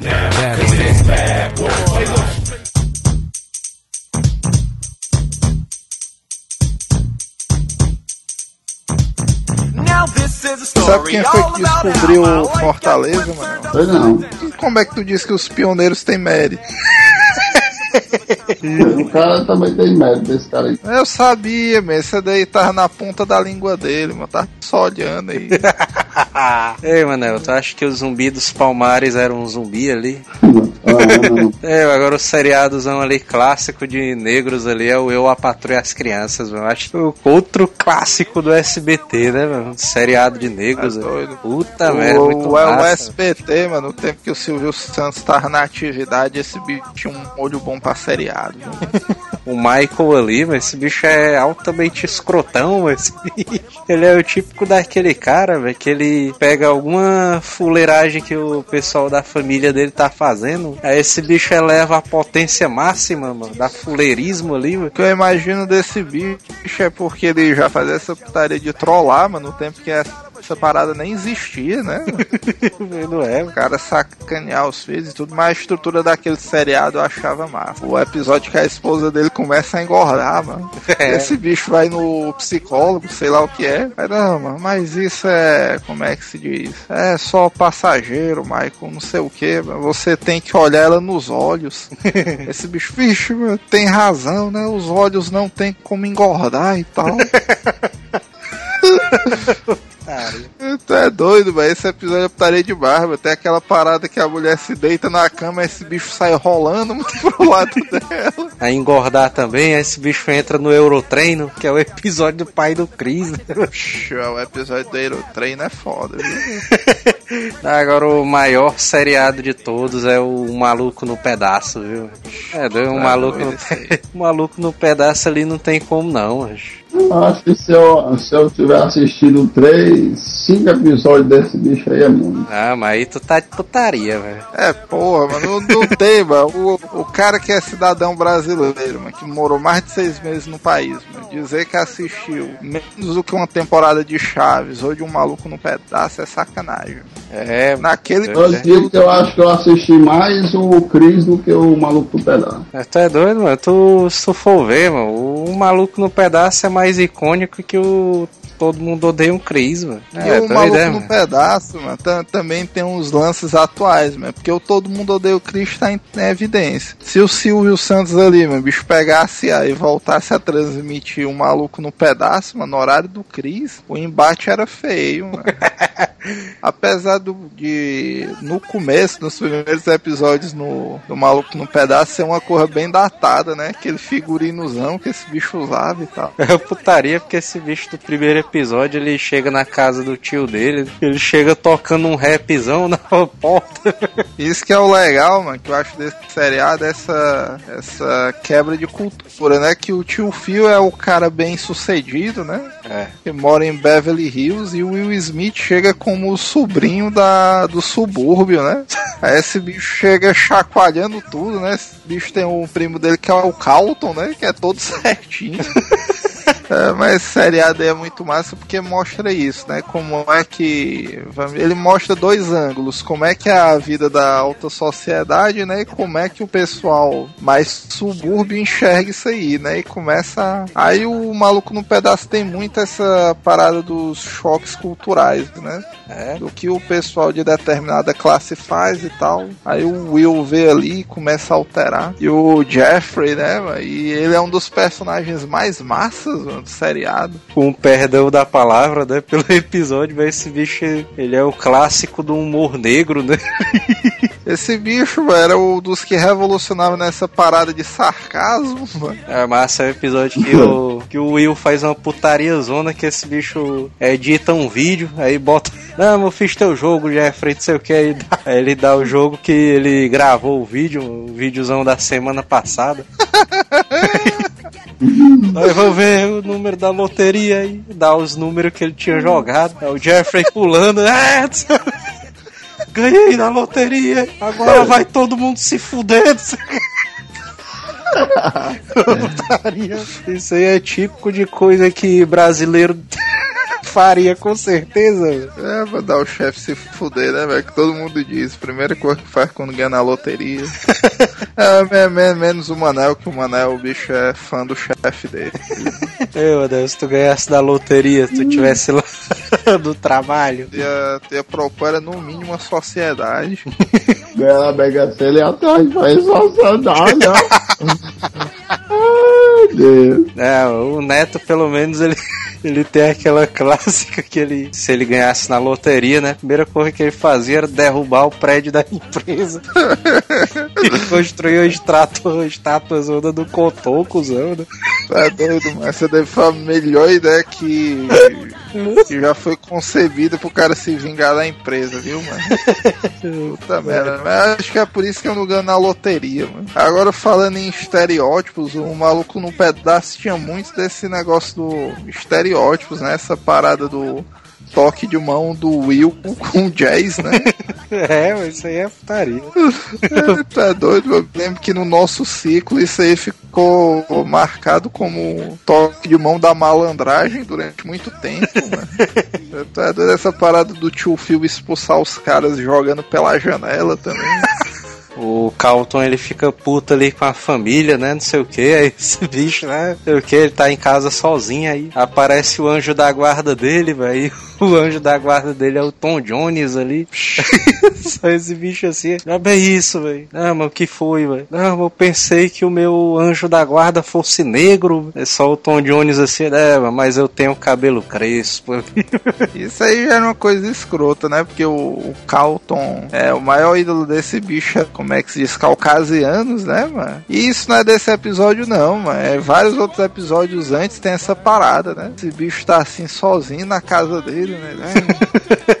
this bad boy. Sabe quem foi que descobriu Fortaleza, mano? Sei não. Como é que tu disse que os pioneiros têm mérito? O cara também tem mérito, esse cara aí. Eu sabia, mas esse daí tava na ponta da língua dele, mano. Tá só olhando aí. [laughs] Ei, Manel, tu acha que o zumbi dos Palmares era um zumbi ali? Ah. [laughs] É, agora o seriadozão ali clássico de negros ali é o Eu, a Patrulha e as Crianças, mano. Acho que o outro clássico do SBT, né, mano? Seriado de negros. É velho. doido. Puta merda, muito o, o, o massa. SBT, mano, no tempo que o Silvio Santos tava na atividade, esse bicho tinha um olho bom pra seriado. O Michael ali, mas esse bicho é altamente escrotão, mas. Ele é o típico daquele cara, velho, que ele pega alguma fuleiragem que o pessoal da família dele tá fazendo. Aí esse bicho eleva a potência máxima, mano, da fuleirismo ali, velho. O que eu imagino desse bicho é porque ele já fazia essa putaria de trollar, mano, no tempo que essa essa parada nem existia, né? [laughs] Não é, O cara sacanear os filhos e tudo, mas a estrutura daquele seriado eu achava massa. O episódio que a esposa dele começa a engordar, mano. É. Esse bicho vai no psicólogo, sei lá o que é. Aí, não, mano, mas isso é. Como é que se diz? É só passageiro, Michael, não sei o que. Você tem que olhar ela nos olhos. [laughs] Esse bicho, bicho, tem razão, né? Os olhos não tem como engordar e tal. [laughs] [laughs] Tu é doido, mas esse episódio eu putaria de barba. Tem aquela parada que a mulher se deita na cama e esse bicho sai rolando [laughs] pro lado dela. A engordar também, esse bicho entra no Eurotreino, que é o episódio do pai do Chris. Né? o episódio do Eurotreino é foda, viu? [laughs] Agora o maior seriado de todos é o Maluco no Pedaço, viu? É, um ah, maluco, no... maluco no pedaço ali não tem como não, acho. Acho que se eu, se eu tiver assistido três, cinco episódios desse bicho aí é muito. Ah, mas aí tu tá de putaria, velho. É, porra, mas não, não [laughs] tem, mano. O, o cara que é cidadão brasileiro, mano, que morou mais de seis meses no país, mano, dizer que assistiu menos do que uma temporada de Chaves ou de um maluco no pedaço é sacanagem. É, naquele. Eu digo que eu acho que eu assisti mais o Cris do que o maluco no pedaço. É, tu é doido, mano. Tu, se tu for ver, mano, o maluco no pedaço é mais mais icônico que o todo mundo odeia um Chris, mano. E é, o Maluco ideia, no Pedaço, mano, também tem uns lances atuais, mano. Porque o Todo Mundo Odeia o Chris tá em, evidência. Se o Silvio Santos ali, mano, bicho pegasse aí e voltasse a transmitir o um Maluco no Pedaço, mano, no horário do Chris, o embate era feio, mano. [laughs] Apesar do, de, no começo, nos primeiros episódios no, do Maluco no Pedaço, ser uma cor bem datada, né? Aquele figurinozão que esse bicho usava e tal. É putaria porque esse bicho do primeiro episódio ele chega na casa do tio dele, ele chega tocando um rapzão na porta. Isso que é o legal, mano, que eu acho desse seriado, essa, essa quebra de cultura, né? Que o tio Phil é o cara bem sucedido, né? É. Que mora em Beverly Hills e o Will Smith chega como o sobrinho da, do subúrbio, né? Aí esse bicho chega chacoalhando tudo, né? Esse bicho tem um primo dele que é o Calton, né? Que é todo [laughs] certinho. É, mas seriado é muito massa porque mostra isso, né? Como é que. Ele mostra dois ângulos. Como é que é a vida da alta sociedade, né? E como é que o pessoal mais subúrbio enxerga isso aí, né? E começa. Aí o maluco no pedaço tem muito essa parada dos choques culturais, né? É. Do que o pessoal de determinada classe faz e tal. Aí o Will vê ali e começa a alterar. E o Jeffrey, né? E ele é um dos personagens mais massas, mano do seriado. Com perdão da palavra, né? Pelo [laughs] episódio, mas esse bicho, ele é o clássico do humor negro, né? [laughs] Esse bicho, era o dos que revolucionava nessa parada de sarcasmo, mano. É massa é o episódio que o, [laughs] que o Will faz uma putaria zona que esse bicho edita um vídeo, aí bota. Não, eu fiz teu jogo, Jeffrey, não sei o que. Aí, aí ele dá o jogo que ele gravou o vídeo, o videozão da semana passada. Aí vou ver o número da loteria e dá os números que ele tinha jogado. É o Jeffrey pulando. É, [laughs] ganhei na loteria. Agora vai todo mundo se fudendo. [laughs] [laughs] Isso aí é típico de coisa que brasileiro faria com certeza. É, pra dar o chefe se fuder, né, velho? Que todo mundo diz. Primeira coisa que faz quando ganha na loteria. [laughs] é, menos o Manel, que o Manel, o bicho é fã do chefe dele. [laughs] Meu Deus, se tu ganhasse da loteria, se tu tivesse lá [laughs] do trabalho. Ia, ia propor no mínimo uma sociedade. Ganhar na Mega Sena e atrás faz sociedade, Ai, Deus. É, o Neto, pelo menos, ele ele tem aquela [laughs] clássica que ele, se ele ganhasse na loteria, né? A primeira coisa que ele fazia era derrubar o prédio da [laughs] empresa. e construiu estátua, estátua zona do Cotoco, zona. Tá doido, mas essa deve foi a melhor ideia que, que já foi concebida pro cara se vingar da empresa, viu, mano? Puta merda. Mas acho que é por isso que eu não ganho na loteria, mano. Agora falando em estereótipos, o maluco no pedaço tinha muito desse negócio do estereótipo estereótipos, né? Essa parada do toque de mão do Will com jazz, né? [laughs] é, mas isso aí é putaria. é, tá doido? Eu lembro que no nosso ciclo isso aí ficou marcado como toque de mão da malandragem durante muito tempo, né? [laughs] Tá doido essa parada do tio Phil expulsar os caras jogando pela janela também. O Calton ele fica puto ali com a família, né? Não sei o que. Aí esse bicho, né? Não sei o que, ele tá em casa sozinho aí. Aparece o anjo da guarda dele, velho. [laughs] O anjo da guarda dele é o Tom Jones ali. [laughs] Só esse bicho assim. Já bem isso, velho. Não, mas o que foi, velho? Não, eu pensei que o meu anjo da guarda fosse negro. É só o Tom Jones assim, né? Mas eu tenho cabelo crespo. [laughs] Isso aí já é uma coisa escrota, né? Porque o, o Calton é o maior ídolo desse bicho, é, como é que se diz, caucasianos, né, mano? E isso não é desse episódio, não, mano. É vários outros episódios antes tem essa parada, né? Esse bicho tá assim sozinho na casa dele, né? [laughs]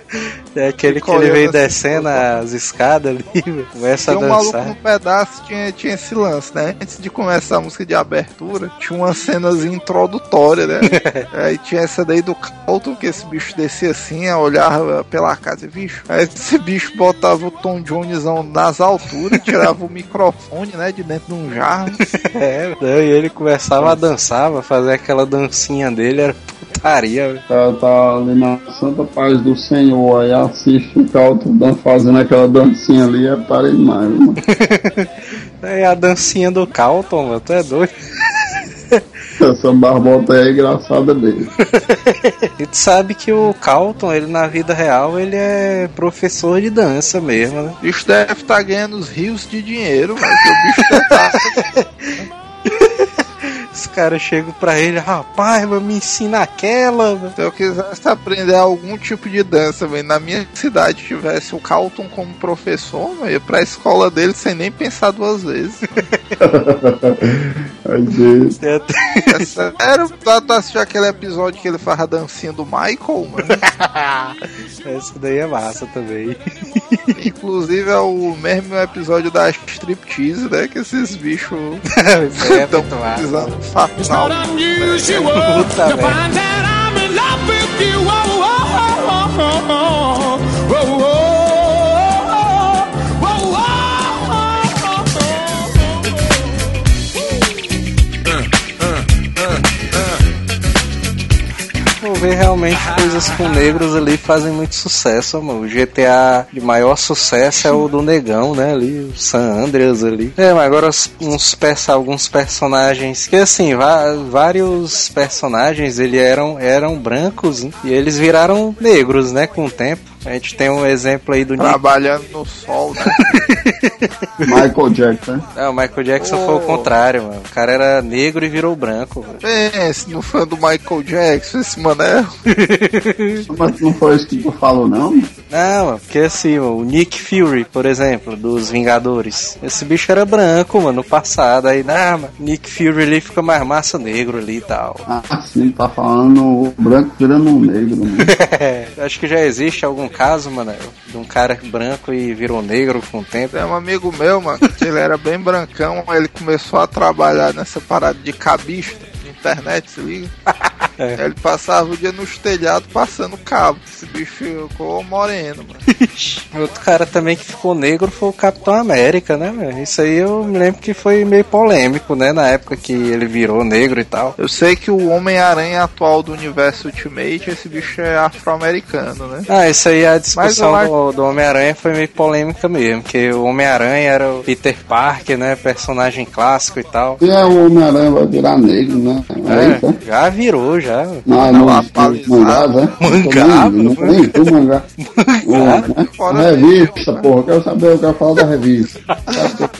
É aquele que ele vem descendo as escadas ali, [laughs] começa a Tem um dançar. maluco no pedaço tinha, tinha esse lance, né? Antes de começar a música de abertura, tinha umas cenas introdutórias, né? [laughs] Aí tinha essa daí do Calton, que esse bicho descia assim, olhava pela casa, bicho. Aí esse bicho botava o Tom Jonesão nas alturas, tirava o microfone, né, de dentro de um jarro. [laughs] É, e ele começava a dançar, a fazer aquela dancinha dele, era putaria. velho. Tá, tá ali na santa paz do Senhor, aí assiste o Calton dan- fazendo aquela dancinha ali, é para demais, mano. [laughs] É a dancinha do Calton, mano, tu é doido. Essa barbota aí é engraçada [laughs] dele. E tu sabe que o Calton, ele na vida real, ele é professor de dança mesmo, né? O bicho deve estar ganhando os rios de dinheiro, mas o bicho tá [laughs] Os caras chegam pra ele, rapaz, mas me ensina aquela. mano." Se eu quisesse aprender algum tipo de dança, velho, na minha cidade tivesse o Calton como professor, eu ia pra escola dele sem nem pensar duas vezes. [laughs] Ai, Deus. Até- É sério, tu tu assistiu aquele episódio que ele faz a dancinha do Michael, mano? [laughs] Essa daí é massa também. [laughs] Inclusive é o mesmo episódio da striptease, né? Que esses bichos é, estão massa. precisando It's not unusual [laughs] to find that I'm in love with you. Oh, oh, oh, oh, oh, ver realmente coisas com negros ali fazem muito sucesso, mano. O GTA de maior sucesso é o do Negão, né? Ali, o San Andreas ali. É, mas agora uns alguns personagens que assim, vários personagens ele eram eram brancos hein? e eles viraram negros, né, com o tempo. A gente tem um exemplo aí do Nick. Trabalhando no sol, né? [laughs] Michael Jackson. né? É, o Michael Jackson Oh. foi o contrário, mano. O cara era negro e virou branco. velho. Pense no fã do Michael Jackson, esse mané. Mas não foi isso que tu falou, não? Não, mano, porque assim, mano, o Nick Fury, por exemplo, dos Vingadores. Esse bicho era branco, mano, no passado. Aí, não, mano, Nick Fury ali fica mais massa negro ali e tal. Ah, sim, tá falando o branco virando um negro, né? [laughs] Acho que já existe algum caso, mano, de um cara branco e virou negro com o tempo. Tem um amigo meu, mano, que ele era bem brancão, ele começou a trabalhar nessa parada de cabista internet, se liga? É. [laughs] Ele passava o dia nos telhados passando cabo. Esse bicho ficou moreno, mano. Outro cara também que ficou negro foi o Capitão América, né, velho? Isso aí eu me lembro que foi meio polêmico, né, na época que ele virou negro e tal. Eu sei que o Homem-Aranha atual do universo Ultimate, esse bicho é afro-americano, né? Ah, isso aí a discussão do, do Homem-Aranha foi meio polêmica mesmo, porque o Homem-Aranha era o Peter Parker, né, personagem clássico e tal. E é o Homem-Aranha vai virar negro, né? É, então, já virou, já. Tá não, né? não, mangá, né? Mangá, não nem do mangá. Mangá? Revista, porra, quero saber o que eu falo da revista.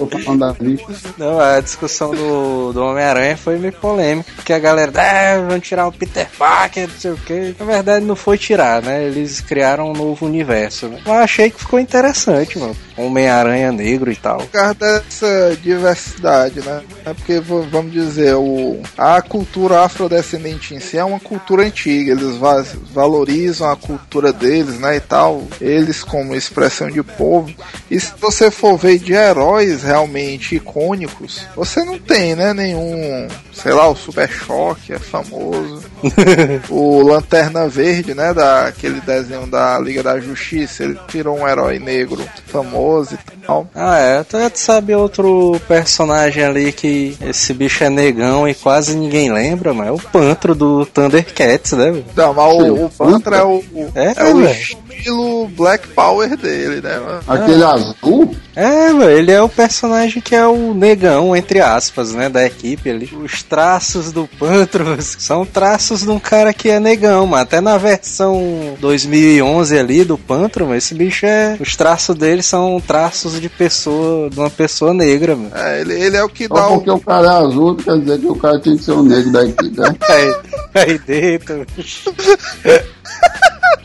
Tô falando da revista? Não, a discussão do, do Homem-Aranha foi meio polêmica, porque a galera, ah, vão tirar o Peter Parker, não sei o que. Na verdade, não foi tirar, né? Eles criaram um novo universo, né? Eu achei que ficou interessante, mano. Homem-Aranha negro e tal. Por causa dessa diversidade, né? É porque, vamos dizer, o, a cultura afrodescendente em si é uma cultura antiga. Eles va- valorizam a cultura deles, né? E tal. Eles como expressão de povo. E se você for ver de heróis realmente icônicos, você não tem, né? Nenhum, sei lá, o Super Choque é famoso. [laughs] o Lanterna Verde, né? Daquele desenho da Liga da Justiça. Ele virou um herói negro famoso e tal. Ah, é. Tu tu sabe outro personagem ali que esse bicho é negão e quase ninguém lembra, mas é o Pantro do Thundercats, né? Não, mas o, o Pantra é o, o- É, é o estilo Black Power dele, né, mano? Aquele azul? É, mano, ele é o personagem que é o negão, entre aspas, né, da equipe ali. Os traços do Pantros [laughs] são traços de um cara que é negão, mano. Até na versão 2011 ali do Pantro, esse bicho é... Os traços dele são traços de pessoa, de uma pessoa negra, mano. É, ele, ele é o que Só dá o. porque o cara é azul, quer dizer que o cara tinha que ser o negro da equipe, né? [laughs] Aí, aí dentro.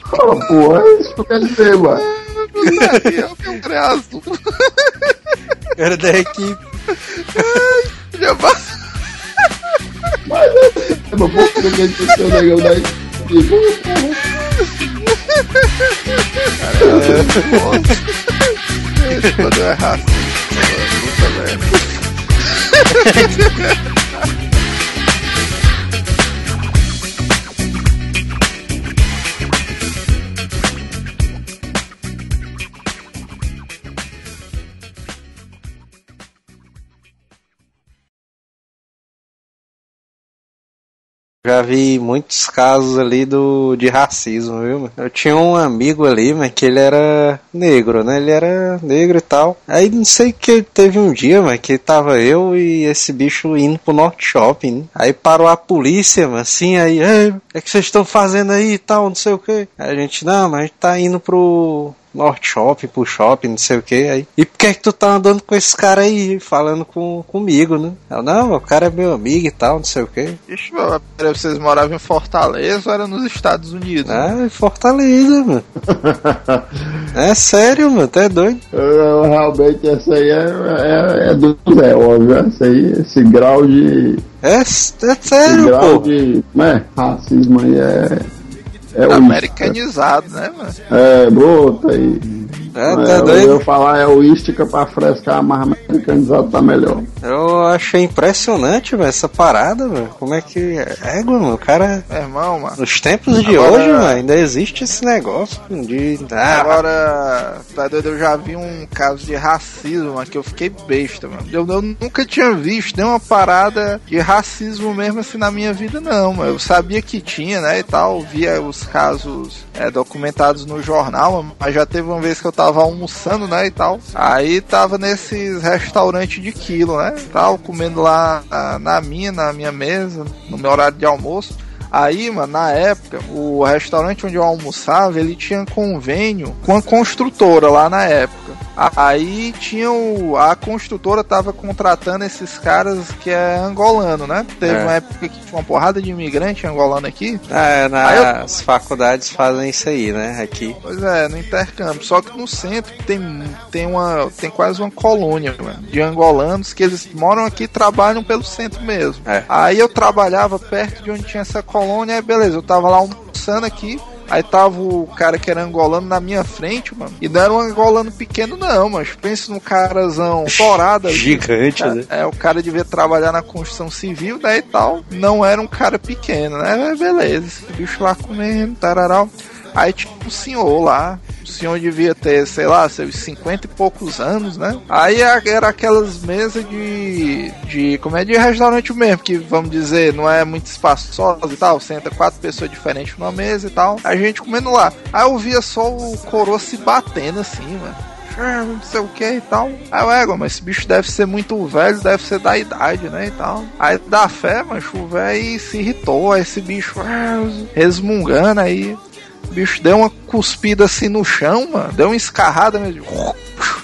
Fala, pô, é isso que eu quero dizer, mano. É o que é um cara azul. Cara da equipe. Já passa. Mas é, que ele tinha que ser o negão da equipe? Quando é racista. Puta merda. Já vi muitos casos ali do, de racismo, viu? Eu tinha um amigo ali, mas que ele era negro, né? Ele era negro e tal. Aí não sei que teve um dia, mas que tava eu e esse bicho indo pro Norte Shopping. né? Aí parou a polícia, mas assim, aí, "Ei, o que é que vocês estão fazendo aí e tal, não sei o que. Aí a gente, não, mas a gente tá indo pro Norte Shopping, pro shopping, não sei o que. Aí, e por que é que tu tá andando com esse cara aí, falando com, comigo, né? Eu, não, o cara é meu amigo e tal, não sei o que. Ixi, mano, vocês moravam em Fortaleza ou era nos Estados Unidos? Ah, Fortaleza, mano. [laughs] É sério, mano, tá doido. Eu, realmente, essa aí é, é, é do Zé, óbvio. Essa aí, esse grau de. É, é Esse sério, grau pô. de. Como é? Racismo aí é. É Americanizado, né, mano? É, bota aí. É, É, tá eu doido. ia falar egoística pra frescar, mas americanizado tá melhor. Eu achei impressionante, velho, essa parada, velho. Como é que. Égua, mano, o cara. Meu irmão, mano. Nos tempos de Agora- hoje, mano, ainda existe esse negócio de. Ah, Agora, tá doido, eu já vi um caso de racismo, mano, que eu fiquei besta, mano. Eu, eu nunca tinha visto nenhuma parada de racismo mesmo assim na minha vida, não, mano. Eu sabia que tinha, né, e tal, via os casos é, documentados no jornal, mas já teve uma vez que eu tava almoçando, né, e tal. Aí tava nesses restaurantes de quilo, né, tal, comendo lá ah, na minha, na minha mesa, no meu horário de almoço. Aí, mano, na época, o restaurante onde eu almoçava, ele tinha convênio com a construtora lá na época. Aí tinha o, a construtora tava contratando esses caras que é angolano, né? Teve É. uma época que tinha uma porrada de imigrante angolano aqui. é, Aí eu- nas faculdades fazem isso aí, né? Aqui. Pois é, no intercâmbio. Só que no centro tem, tem, uma, tem quase uma colônia mano, de angolanos que eles moram aqui e trabalham pelo centro mesmo. É. Aí eu trabalhava perto de onde tinha essa colônia, aí beleza, eu tava lá almoçando aqui. Aí tava o cara que era angolano na minha frente, mano. E não era um angolano pequeno, não, mas pensa num carazão torado. Gigante, né? É, é, o cara devia trabalhar na construção civil, né, e tal. Não era um cara pequeno, né? Beleza, esse bicho lá comendo, tararau. Aí tinha um senhor lá, o senhor devia ter, sei lá, seus 50 e poucos anos, né? Aí era aquelas mesas de, de, como é, de restaurante mesmo, que vamos dizer, não é muito espaçosa e tal, senta quatro pessoas diferentes numa mesa e tal. A gente comendo lá. Aí eu via só o coroa se batendo assim, mano ah, não sei o que e tal. Aí eu, égua, mas esse bicho deve ser muito velho, deve ser da idade, né, e tal. Aí dá fé, mas o velho se irritou, aí esse bicho ah, resmungando aí. Bicho deu uma cuspida assim no chão, mano. Deu uma escarrada mesmo.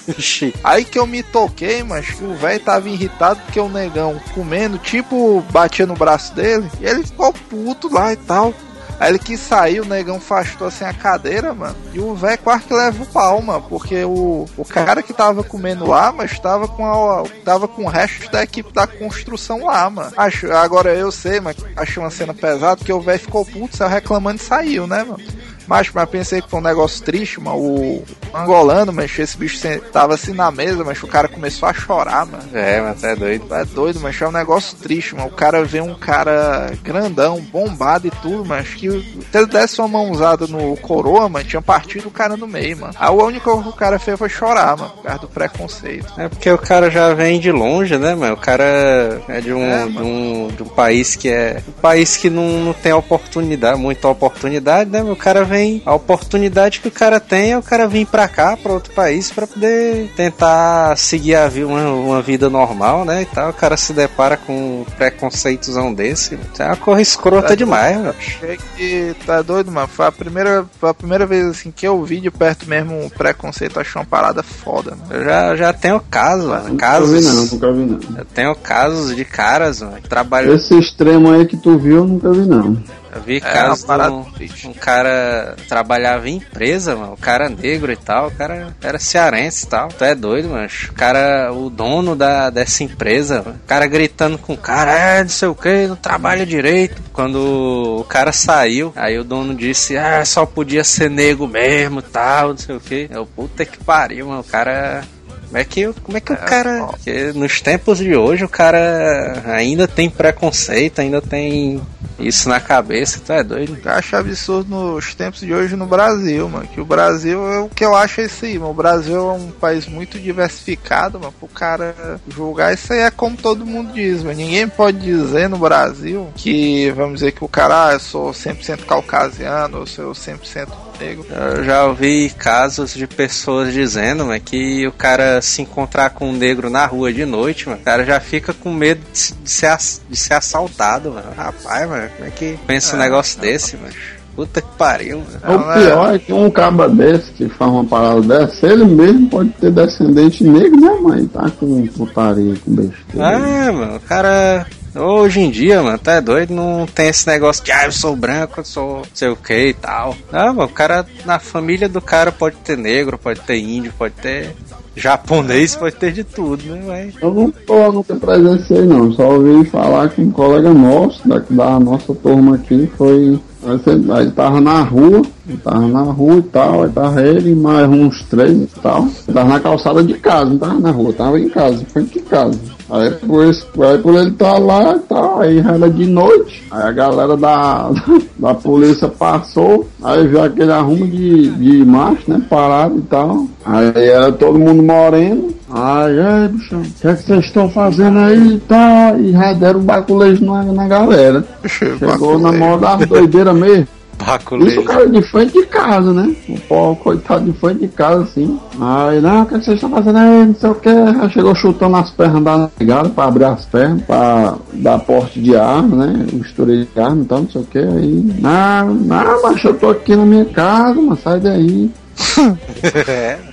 Ixi. Aí que eu me toquei, mas que o velho tava irritado porque o negão comendo, tipo, batia no braço dele. E ele ficou puto lá e tal. Aí ele quis sair, o negão afastou assim a cadeira, mano. E o velho quase que leva o pau, mano. Porque o, o cara que tava comendo lá, mas tava com, a, tava com o resto da equipe da construção lá, mano. Acho, agora eu sei, mas achei uma cena pesada, porque o velho ficou puto, saiu reclamando e saiu, né, mano? Mas, mas pensei que foi um negócio triste, mano. O angolano, mas esse bicho tava assim na mesa, mas o cara começou a chorar, mano. É, mas é doido. É doido, mas é um negócio triste, mano. O cara vê um cara grandão, bombado e tudo, mas que se ele desse uma mãozada no coroa, mano, tinha partido o cara no meio, mano. A única coisa que o cara fez foi chorar, mano, por causa do preconceito. É porque o cara já vem de longe, né, mano? O cara é de um, É, de um, de um país que é. Um país que não, não tem oportunidade, muita oportunidade, né? O cara vem a oportunidade que o cara tem é o cara vir pra cá, pra outro país, pra poder tentar seguir a vi uma, uma, vida normal, né? E tal. O cara se depara com preconceitozão desse. É uma corra escrota tá demais, mano. É que tá doido, mano. Foi a primeira, foi a primeira vez assim que eu vi de perto mesmo um preconceito, achei uma parada foda, mano. Eu já, já tenho casos, mano. Casos. Nunca vi não, nunca vi não. Eu tenho casos de caras, mano, que trabalham. Esse extremo aí que tu viu, eu nunca vi não. Eu vi é, casos um, um cara trabalhava em empresa, mano. O cara negro e tal. O cara era cearense e tal. Tu é doido, mano. O cara, o dono da, dessa empresa, o cara gritando com o cara, é, não sei o que, não trabalha direito. Quando o cara saiu, aí o dono disse, ah, só podia ser negro mesmo tal, não sei o que. Eu, puta que pariu, mano. O cara como é que, como é que é, o cara. Nos tempos de hoje o cara ainda tem preconceito, ainda tem isso na cabeça, tu é doido? Eu acho absurdo nos tempos de hoje no Brasil, mano. Que o Brasil é o que eu acho é isso aí, mano. O Brasil é um país muito diversificado, mano. Pro cara julgar isso aí é como todo mundo diz, mano. Ninguém pode dizer no Brasil que, vamos dizer, que o cara, ah, eu sou 100% caucasiano, ou sou 100% negro. Eu já ouvi casos de pessoas dizendo, mano, que o cara se encontrar com um negro na rua de noite, mano, o cara já fica com medo de, de ser, de ser assaltado, mano. Rapaz, mano, como é que pensa é, um negócio é, desse, mano? Puta que pariu, mano. O pior é que um caba desse que faz uma parada dessa, ele mesmo pode ter descendente negro, né, mãe? Tá com putaria, com besteira. Ah, mano, o cara Hoje em dia, mano, tá doido, não tem esse negócio de ah, eu sou branco, eu sou sei o que e tal. Não, mano, o cara, na família do cara pode ter negro, pode ter índio, pode ter japonês, pode ter de tudo, né, velho? Eu não tô, nunca presenciei não, só ouvi falar que um colega nosso, da, da nossa turma aqui, foi Aí ele tava na rua, tava na rua e tal, aí tava ele e mais uns três e tal. Tava na calçada de casa, não tava na rua, tava em casa, foi de casa. Aí por, isso, aí por ele tá lá e tal, aí era de noite, aí a galera da, [laughs] da polícia passou, aí viu aquele arrumo de, de macho, né, parado e tal. Aí era todo mundo moreno, aí, aí, bichão, o que é que vocês estão fazendo aí e tal? E já deram baculejo na, na galera. Chegou na mão das doideiras mesmo. Isso o cara de frente de casa, né? O pó, coitado de frente de casa, assim. Aí, não, o que, é você está fazendo aí? Não sei o que. Aí chegou chutando as pernas da negada pra abrir as pernas, pra dar porte de arma, né? Misturei de arma e tal, não sei o que. Aí, não, não, mas eu tô aqui na minha casa, mas sai daí. é. [laughs]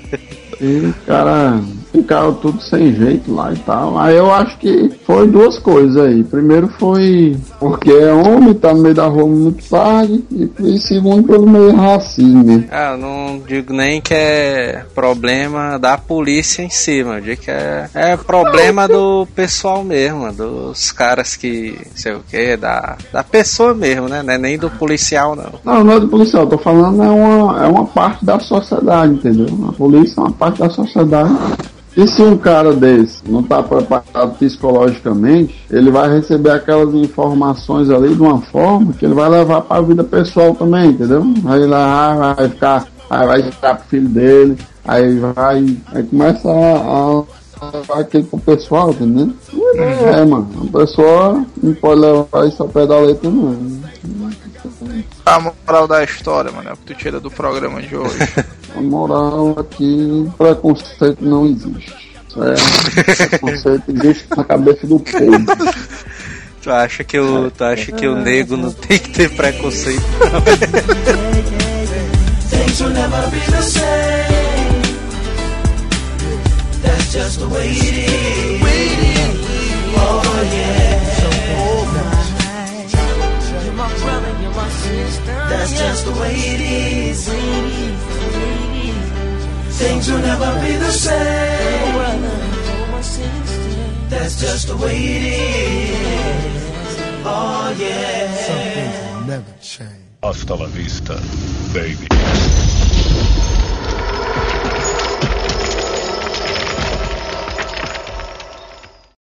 E, cara, ficaram tudo sem jeito lá e tal. Aí eu acho que foi duas coisas aí. Primeiro foi porque é homem, tá no meio da rua muito tarde, e, e segundo pelo meio racismo. Ah, eu não digo nem que é problema da polícia em si, eu digo que é, é problema do pessoal mesmo, dos caras que, sei o que, da, da pessoa mesmo, né? É nem do policial, não. Não, não é do policial, tô falando é uma, é uma parte da sociedade, entendeu? A polícia é uma parte da sociedade e se um cara desse não está preparado psicologicamente, ele vai receber aquelas informações ali de uma forma que ele vai levar para a vida pessoal também, entendeu? Aí lá vai ficar, aí vai ficar pro filho dele, aí vai, aí começa a, a aquele pro pessoal, entendeu? Uhum. É, mano, a pessoa não pode levar isso ao pé da letra, não. A moral da história, mano, é o que tu tira do programa de hoje. [laughs] A moral aqui, preconceito não existe. É, preconceito existe na cabeça do povo. [laughs] Tu acha que o, tu acha que o nego não tem que ter preconceito? [laughs] Things will never be the same. That's just the way it is. Just the way it is. Things will never be the same. That's just the way it is. Oh yeah. Some things will never change. Hasta la vista, baby.